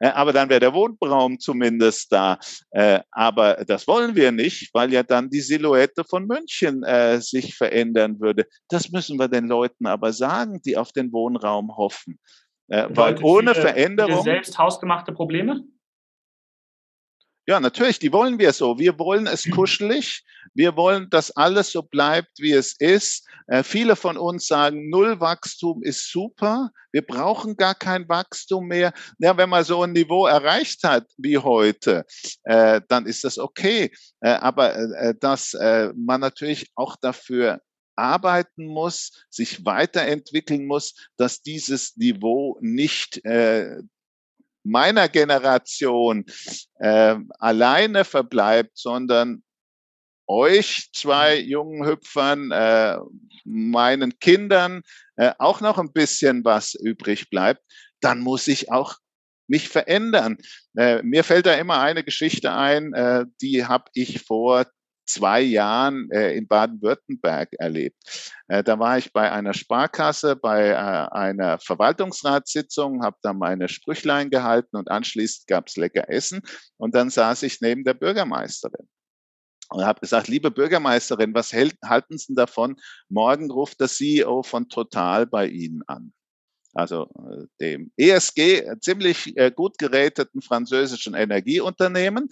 S3: Äh, aber dann wäre der Wohnraum zumindest da. Äh, aber das wollen wir nicht, weil ja dann die Silhouette von München äh, sich verändern würde. Das müssen wir den Leuten aber sagen, die auf den Wohnraum hoffen.
S2: Äh, weil ohne viele, Veränderung. Viele selbst hausgemachte Probleme?
S3: Ja, natürlich, die wollen wir so. Wir wollen es mhm. kuschelig. Wir wollen, dass alles so bleibt, wie es ist. Äh, viele von uns sagen, Nullwachstum ist super. Wir brauchen gar kein Wachstum mehr. Ja, wenn man so ein Niveau erreicht hat wie heute, äh, dann ist das okay. Äh, aber äh, dass äh, man natürlich auch dafür arbeiten muss, sich weiterentwickeln muss, dass dieses Niveau nicht äh, meiner Generation äh, alleine verbleibt, sondern euch zwei jungen Hüpfern, äh, meinen Kindern äh, auch noch ein bisschen was übrig bleibt, dann muss ich auch mich verändern. Äh, mir fällt da immer eine Geschichte ein, äh, die habe ich vor zwei Jahren äh, in Baden-Württemberg erlebt. Äh, da war ich bei einer Sparkasse, bei äh, einer Verwaltungsratssitzung, habe da meine Sprüchlein gehalten und anschließend gab's lecker Essen und dann saß ich neben der Bürgermeisterin und habe gesagt, liebe Bürgermeisterin, was hält, halten Sie davon? Morgen ruft der CEO von Total bei Ihnen an also äh, dem ESG, ziemlich äh, gut geräteten französischen Energieunternehmen.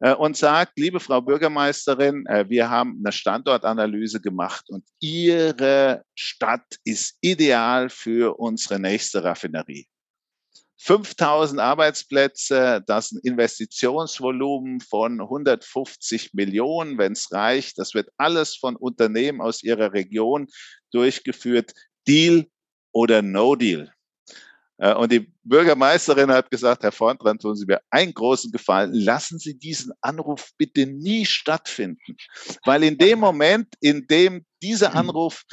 S3: Äh, und sagt, liebe Frau Bürgermeisterin, äh, wir haben eine Standortanalyse gemacht und Ihre Stadt ist ideal für unsere nächste Raffinerie. 5000 Arbeitsplätze, das ein Investitionsvolumen von 150 Millionen, wenn es reicht. Das wird alles von Unternehmen aus ihrer Region durchgeführt. Deal oder No Deal. Äh, und die Bürgermeisterin hat gesagt, Herr Vorntran, tun Sie mir einen großen Gefallen, lassen Sie diesen Anruf bitte nie stattfinden. Weil in dem Moment, in dem dieser. Anruf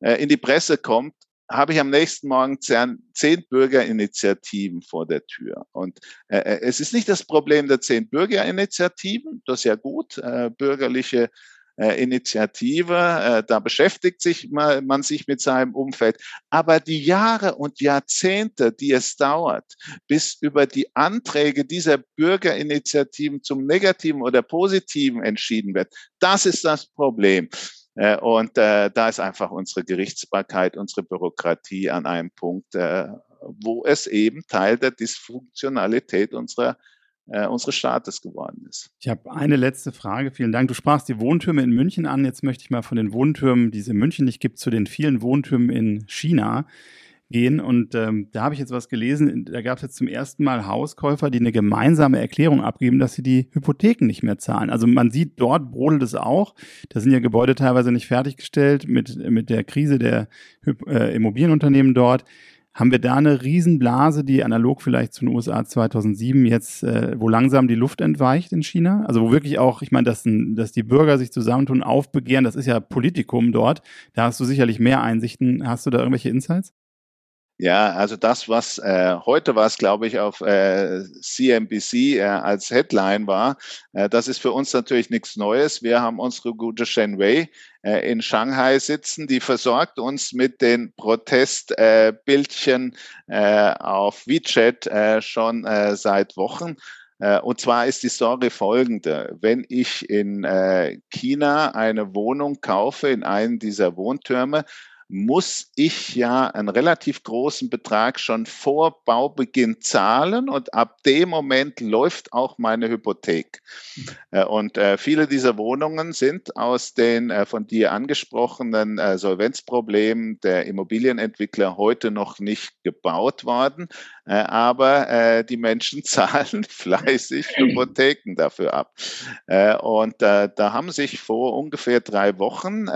S3: äh, in die Presse kommt, habe ich am nächsten Morgen zehn, Bürgerinitiativen vor der Tür. Und äh es ist nicht das Problem der zehn Bürgerinitiativen, das ist ja gut, äh, bürgerliche äh, Initiative. Äh, da beschäftigt sich man, man sich mit seinem Umfeld. Aber die Jahre und Jahrzehnte, die es dauert, bis über die Anträge dieser Bürgerinitiativen zum Negativen oder Positiven entschieden wird, das ist das Problem. Äh, und äh, da ist einfach unsere Gerichtsbarkeit, unsere Bürokratie an einem Punkt, äh, wo es eben Teil der Dysfunktionalität unserer äh, unseres Staates geworden ist.
S1: Ich habe eine letzte Frage. Vielen Dank. Du sprachst die Wohntürme in München an. Jetzt möchte ich mal von den Wohntürmen, die es in München nicht gibt, zu den vielen Wohntürmen in China gehen. Und ähm, da habe ich jetzt was gelesen. Da gab es jetzt zum ersten Mal Hauskäufer, die eine gemeinsame Erklärung abgeben, dass sie die Hypotheken nicht mehr zahlen. Also man sieht, dort brodelt es auch. Da sind ja Gebäude teilweise nicht fertiggestellt mit, mit der Krise der äh, Immobilienunternehmen dort. Haben wir da eine Riesenblase, die analog vielleicht zu den USA 2007 jetzt, äh, wo langsam die Luft entweicht in China? Also wo wirklich auch, ich meine, dass, dass die Bürger sich zusammentun, aufbegehren, das ist ja Politikum dort. Da hast du sicherlich mehr Einsichten. Hast du da irgendwelche Insights?
S3: Ja, also das, was äh, heute was, glaube ich, auf äh, CNBC äh, als Headline war, äh, das ist für uns natürlich nichts Neues. Wir haben unsere gute Shen Wei in Shanghai sitzen, die versorgt uns mit den Protestbildchen äh, auf WeChat äh, schon äh, seit Wochen. Äh, und zwar ist die Story folgende. Wenn ich in äh, China eine Wohnung kaufe, in einem dieser Wohntürme, muss ich ja einen relativ großen Betrag schon vor Baubeginn zahlen und ab dem Moment läuft auch meine Hypothek. Äh, und äh, viele dieser Wohnungen sind aus den äh, von dir angesprochenen Solvenzproblemen der Immobilienentwickler heute noch nicht gebaut worden. Aber die Menschen zahlen fleißig Hypotheken dafür ab. Und da haben sich vor ungefähr drei Wochen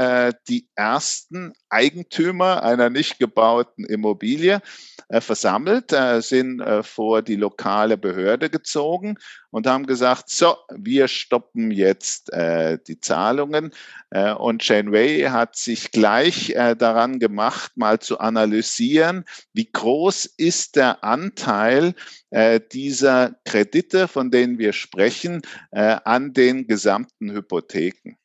S3: die ersten Eigentümer einer nicht gebauten Immobilie äh, versammelt, äh, sind äh, vor die lokale Behörde gezogen und haben gesagt, so, wir stoppen jetzt äh, die Zahlungen. Äh, und Shane Wei hat sich gleich äh, daran gemacht, mal zu analysieren, wie groß ist der Anteil dieser Kredite, von denen wir sprechen, an den gesamten Hypotheken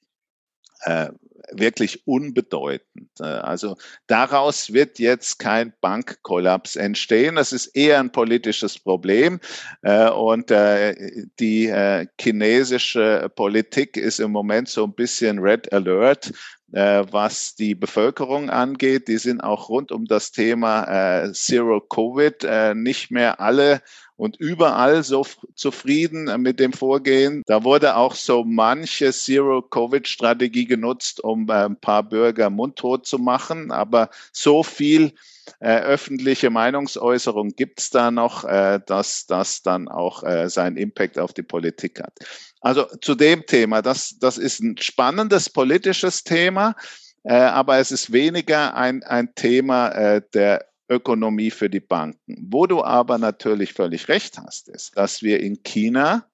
S3: wirklich unbedeutend. Äh, also daraus wird jetzt kein Bankkollaps entstehen. Das ist eher ein politisches Problem. Äh, und äh, die chinesische Politik ist im Moment so ein bisschen Red Alert was die Bevölkerung angeht. Die sind auch rund um das Thema Zero Covid nicht mehr alle und überall so zufrieden mit dem Vorgehen. Da wurde auch so manche Zero-Covid-Strategie genutzt, um äh, ein paar Bürger mundtot zu machen. Aber so viel äh, öffentliche Meinungsäußerung gibt es da noch, äh, dass das dann auch äh, seinen Impact auf die Politik hat. Also zu dem Thema, das, das ist ein spannendes politisches Thema, äh, aber es ist weniger ein, ein Thema äh, der Ökonomie für die Banken. Wo du aber natürlich völlig recht hast, ist, dass wir in China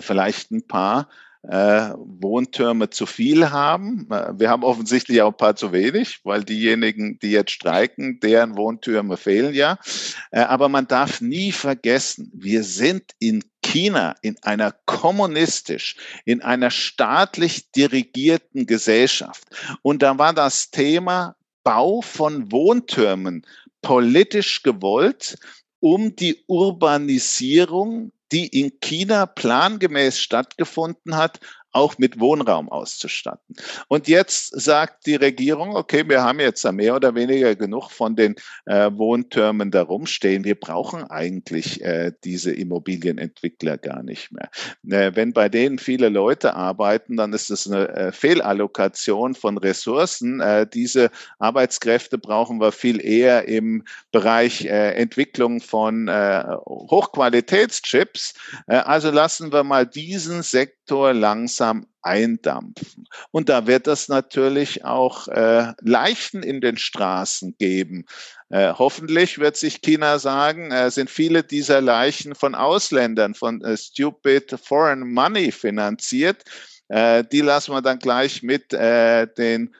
S3: vielleicht ein paar äh, Wohntürme zu viel haben. Äh, wir haben offensichtlich auch ein paar zu wenig, weil diejenigen, die jetzt streiken, deren Wohntürme fehlen ja. Äh, aber man darf nie vergessen, wir sind in China in einer kommunistisch, in einer staatlich dirigierten Gesellschaft. Und da war das Thema Bau von Wohntürmen politisch gewollt, um die Urbanisierung, die in China plangemäß stattgefunden hat, auch mit Wohnraum auszustatten. Und jetzt sagt die Regierung, okay, wir haben jetzt mehr oder weniger genug von den äh, Wohntürmen da rumstehen. Wir brauchen eigentlich äh, diese Immobilienentwickler gar nicht mehr. Äh, wenn bei denen viele Leute arbeiten, dann ist es eine äh, Fehlallokation von Ressourcen. Äh, diese Arbeitskräfte brauchen wir viel eher im Bereich äh, Entwicklung von Hochqualitätschips. also lassen wir mal diesen Sektor langsam langsam eindampfen. Und da wird es natürlich auch äh, Leichen in den Straßen geben. Äh, hoffentlich wird sich China sagen, äh, sind viele dieser Leichen von Ausländern, von äh, stupid foreign money finanziert. Äh, die lassen wir dann gleich mit äh, den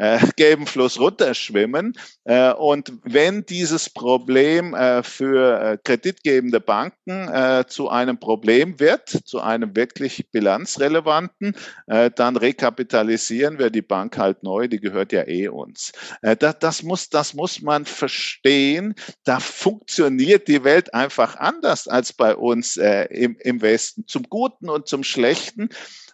S3: äh, gelben Fluss runterschwimmen. Äh, und wenn dieses Problem äh, für äh, kreditgebende Banken äh, zu einem Problem wird, zu einem wirklich bilanzrelevanten, äh, dann rekapitalisieren wir die Bank halt neu, die gehört ja eh uns. Das, das, muss, das muss man verstehen. Da funktioniert die Welt einfach anders als bei uns im, im Westen, zum Guten und zum Schlechten.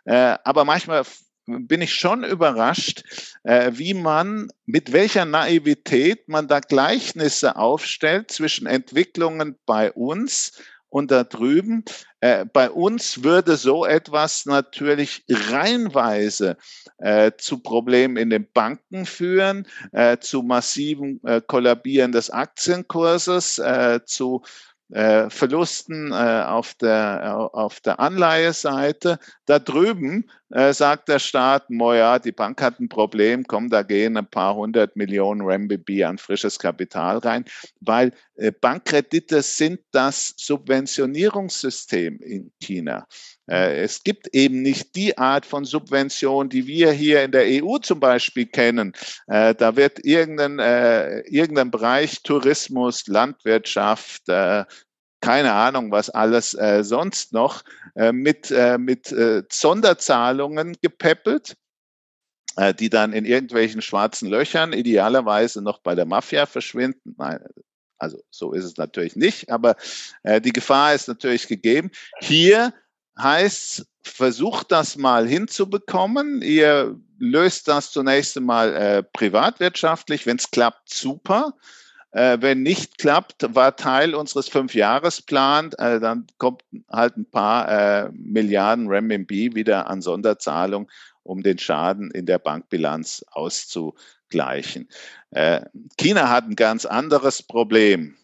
S3: Aber manchmal bin ich schon überrascht, äh, wie man, mit welcher Naivität man da Gleichnisse aufstellt zwischen Entwicklungen bei uns und da drüben. Äh, bei uns würde so etwas natürlich reinweise äh, zu Problemen in den Banken führen, zu massiven äh, Kollabieren des Aktienkurses, zu äh, Verlusten äh, auf, der, auf der Anleiheseite. Da drüben äh, sagt der Staat, ja, die Bank hat ein Problem, komm, da gehen ein paar hundert Millionen Renminbi an frisches Kapital rein, weil äh, Bankkredite sind das Subventionierungssystem in China. Äh, es gibt eben nicht die Art von Subvention, die wir hier in der EU zum Beispiel kennen. Äh, da wird irgendein, äh, irgendein Bereich Tourismus, Landwirtschaft, keine Ahnung, was alles sonst noch, mit, mit Sonderzahlungen gepäppelt, die dann in irgendwelchen schwarzen Löchern idealerweise noch bei der Mafia verschwinden. Nein, also so ist es natürlich nicht, aber die Gefahr ist natürlich gegeben. Hier heißt, versucht das mal hinzubekommen. Ihr löst das zunächst einmal äh, privatwirtschaftlich. Wenn es klappt, super. Äh, wenn nicht klappt, war Teil unseres Fünfjahresplans, äh, dann kommt halt ein paar äh, Milliarden Renminbi wieder an Sonderzahlung, um den Schaden in der Bankbilanz auszugleichen. Äh, China hat ein ganz anderes Problem.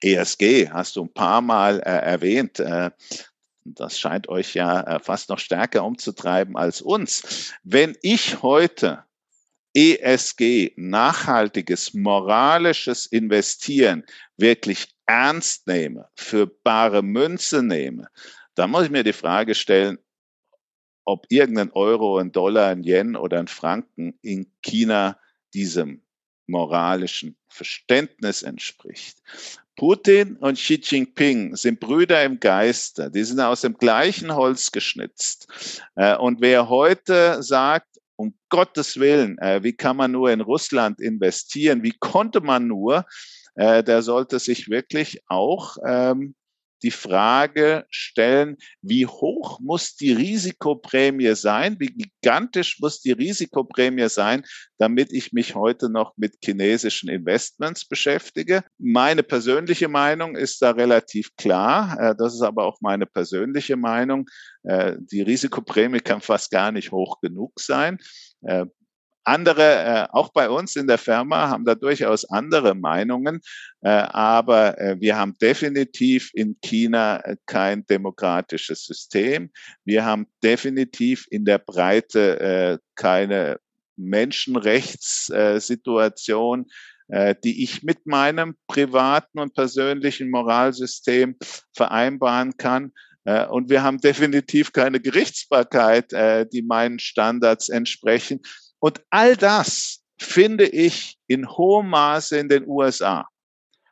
S3: ESG hast du ein paar Mal äh, erwähnt. Äh, das scheint euch ja fast noch stärker umzutreiben als uns. Wenn ich heute ESG, nachhaltiges, moralisches Investieren wirklich ernst nehme, für bare Münze nehme, dann muss ich mir die Frage stellen, ob irgendein Euro, ein Dollar, ein Yen oder ein Franken in China diesem moralischen Verständnis entspricht. Putin und Xi Jinping sind Brüder im Geiste. Die sind aus dem gleichen Holz geschnitzt. Äh, und wer heute sagt, um Gottes Willen, äh, wie kann man nur in Russland investieren? Wie konnte man nur? Äh, der sollte sich wirklich auch ähm, die Frage stellen, wie hoch muss die Risikoprämie sein, wie gigantisch muss die Risikoprämie sein, damit ich mich heute noch mit chinesischen Investments beschäftige. Meine persönliche Meinung ist da relativ klar. Äh, das ist aber auch meine persönliche Meinung. Äh, die Risikoprämie kann fast gar nicht hoch genug sein. Andere, äh, auch bei uns in der Firma, haben da durchaus andere Meinungen, äh, aber äh, wir haben definitiv in China äh, kein demokratisches System. Wir haben definitiv in der Breite äh, keine Menschenrechtssituation, äh, die ich mit meinem privaten und persönlichen Moralsystem vereinbaren kann. Und wir haben definitiv keine Gerichtsbarkeit, die meinen Standards entsprechen. Und all das finde ich in hohem Maße in den USA.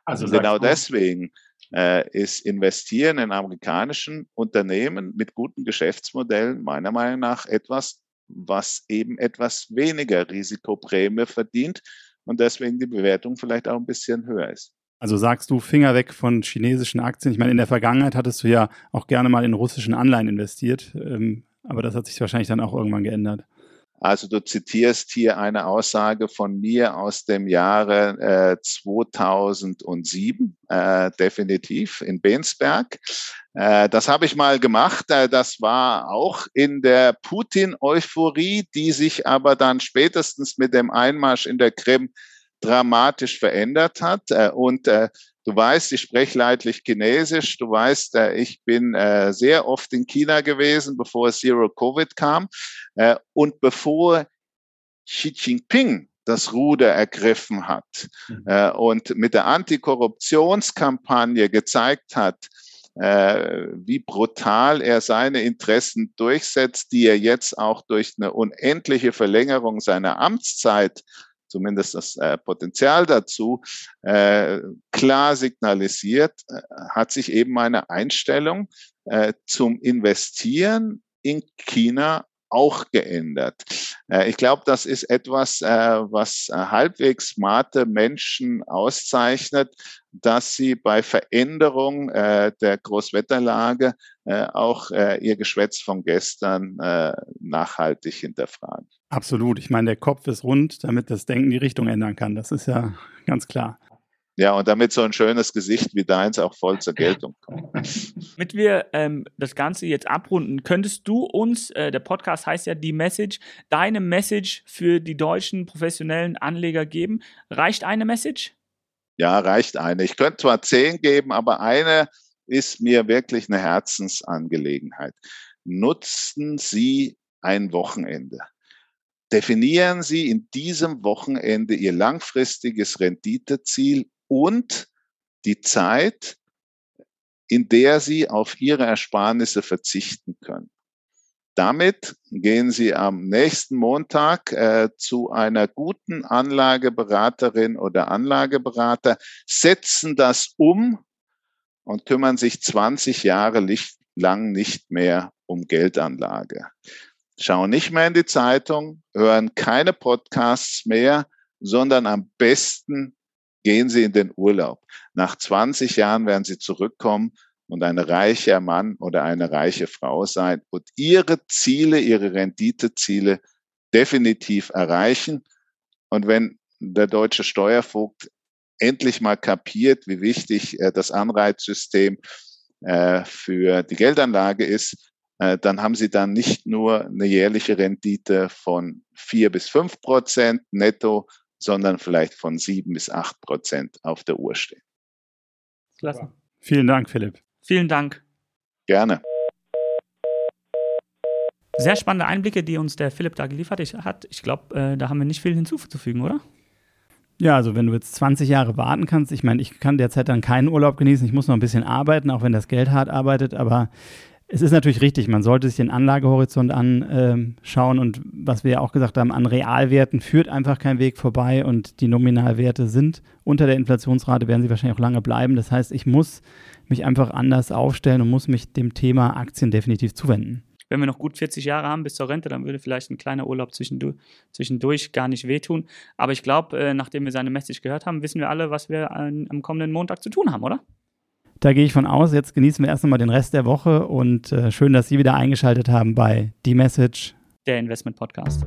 S3: Also genau deswegen äh, ist Investieren in amerikanischen Unternehmen mit guten Geschäftsmodellen meiner Meinung nach etwas, was eben etwas weniger Risikoprämie verdient und deswegen die Bewertung vielleicht auch ein bisschen höher ist.
S1: Also sagst du Finger weg von chinesischen Aktien. Ich meine, in der Vergangenheit hattest du ja auch gerne mal in russischen Anleihen investiert, ähm, aber das hat sich wahrscheinlich dann auch irgendwann geändert.
S3: Also du zitierst hier eine Aussage von mir aus dem Jahre äh, 2007, äh, definitiv in Bensberg. Äh, das habe ich mal gemacht. Äh, das war auch in der Putin-Euphorie, die sich aber dann spätestens mit dem Einmarsch in der Krim dramatisch verändert hat. Äh, und äh, Du weißt, ich spreche leidlich Chinesisch. Du weißt, äh, ich bin äh, sehr oft in China gewesen, bevor Zero Covid kam. Äh, und bevor Xi Jinping das Ruder ergriffen hat mhm. und mit der Antikorruptionskampagne gezeigt hat, wie brutal er seine Interessen durchsetzt, die er jetzt auch durch eine unendliche Verlängerung seiner Amtszeit zumindest das äh, Potenzial dazu, äh, klar signalisiert, äh, hat sich eben eine Einstellung äh, zum Investieren in China auch geändert. Äh, ich glaube, das ist etwas, äh, was halbwegs smarte Menschen auszeichnet, dass sie bei Veränderung der Großwetterlage auch ihr Geschwätz von gestern nachhaltig hinterfragen.
S1: Absolut. Ich meine, der Kopf ist rund, damit das Denken die Richtung ändern kann. Das ist ja ganz klar.
S3: Ja, und damit so ein schönes Gesicht wie deins auch voll zur Geltung
S2: kommt. Damit wir ähm, das Ganze jetzt abrunden, könntest du uns, äh, der Podcast heißt ja Die Message, deine Message für die deutschen professionellen Anleger geben? Reicht eine Message?
S3: Ja, reicht eine. Ich könnte zwar zehn geben, aber eine ist mir wirklich eine Herzensangelegenheit. Nutzen Sie ein Wochenende. Definieren Sie in diesem Wochenende Ihr langfristiges Renditeziel und die Zeit, in der Sie auf Ihre Ersparnisse verzichten können. Damit gehen Sie am nächsten Montag äh, zu einer guten Anlageberaterin oder Anlageberater, setzen das um und kümmern sich 20 Jahre lang nicht mehr um Geldanlage. Schauen nicht mehr in die Zeitung, hören keine Podcasts mehr, sondern am besten gehen Sie in den Urlaub. Nach 20 Jahren werden Sie zurückkommen und ein reicher Mann oder eine reiche Frau sein und ihre Ziele, ihre Renditeziele definitiv erreichen. Und wenn der deutsche Steuervogt endlich mal kapiert, wie wichtig äh, das Anreizsystem äh, für die Geldanlage ist, äh, dann haben Sie dann nicht nur eine jährliche Rendite von vier bis fünf Prozent netto, sondern vielleicht von sieben bis acht Prozent auf der Uhr stehen.
S1: Klasse. Vielen Dank, Philipp.
S2: Vielen Dank.
S3: Gerne.
S2: Sehr spannende Einblicke, die uns der Philipp da geliefert hat. Ich glaube, äh, da haben wir nicht viel hinzuzufügen, oder?
S1: Ja, also wenn du jetzt 20 Jahre warten kannst, ich meine, ich kann derzeit dann keinen Urlaub genießen, ich muss noch ein bisschen arbeiten, auch wenn das Geld hart arbeitet, aber es ist natürlich richtig, man sollte sich den Anlagehorizont anschauen ähm, und was wir ja auch gesagt haben, an Realwerten führt einfach kein Weg vorbei und die Nominalwerte sind unter der Inflationsrate, werden sie wahrscheinlich auch lange bleiben. Das heißt, ich muss mich einfach anders aufstellen und muss mich dem Thema Aktien definitiv zuwenden.
S2: Wenn wir noch gut 40 Jahre haben bis zur Rente, dann würde vielleicht ein kleiner Urlaub zwischendurch, zwischendurch gar nicht wehtun. Aber ich glaube, äh, nachdem wir seine Message gehört haben, wissen wir alle, was wir am kommenden Montag zu tun haben, oder?
S1: Da gehe ich von aus. Jetzt genießen wir erst einmal den Rest der Woche und äh, schön, dass Sie wieder eingeschaltet haben bei Die Message,
S2: der Investment Podcast.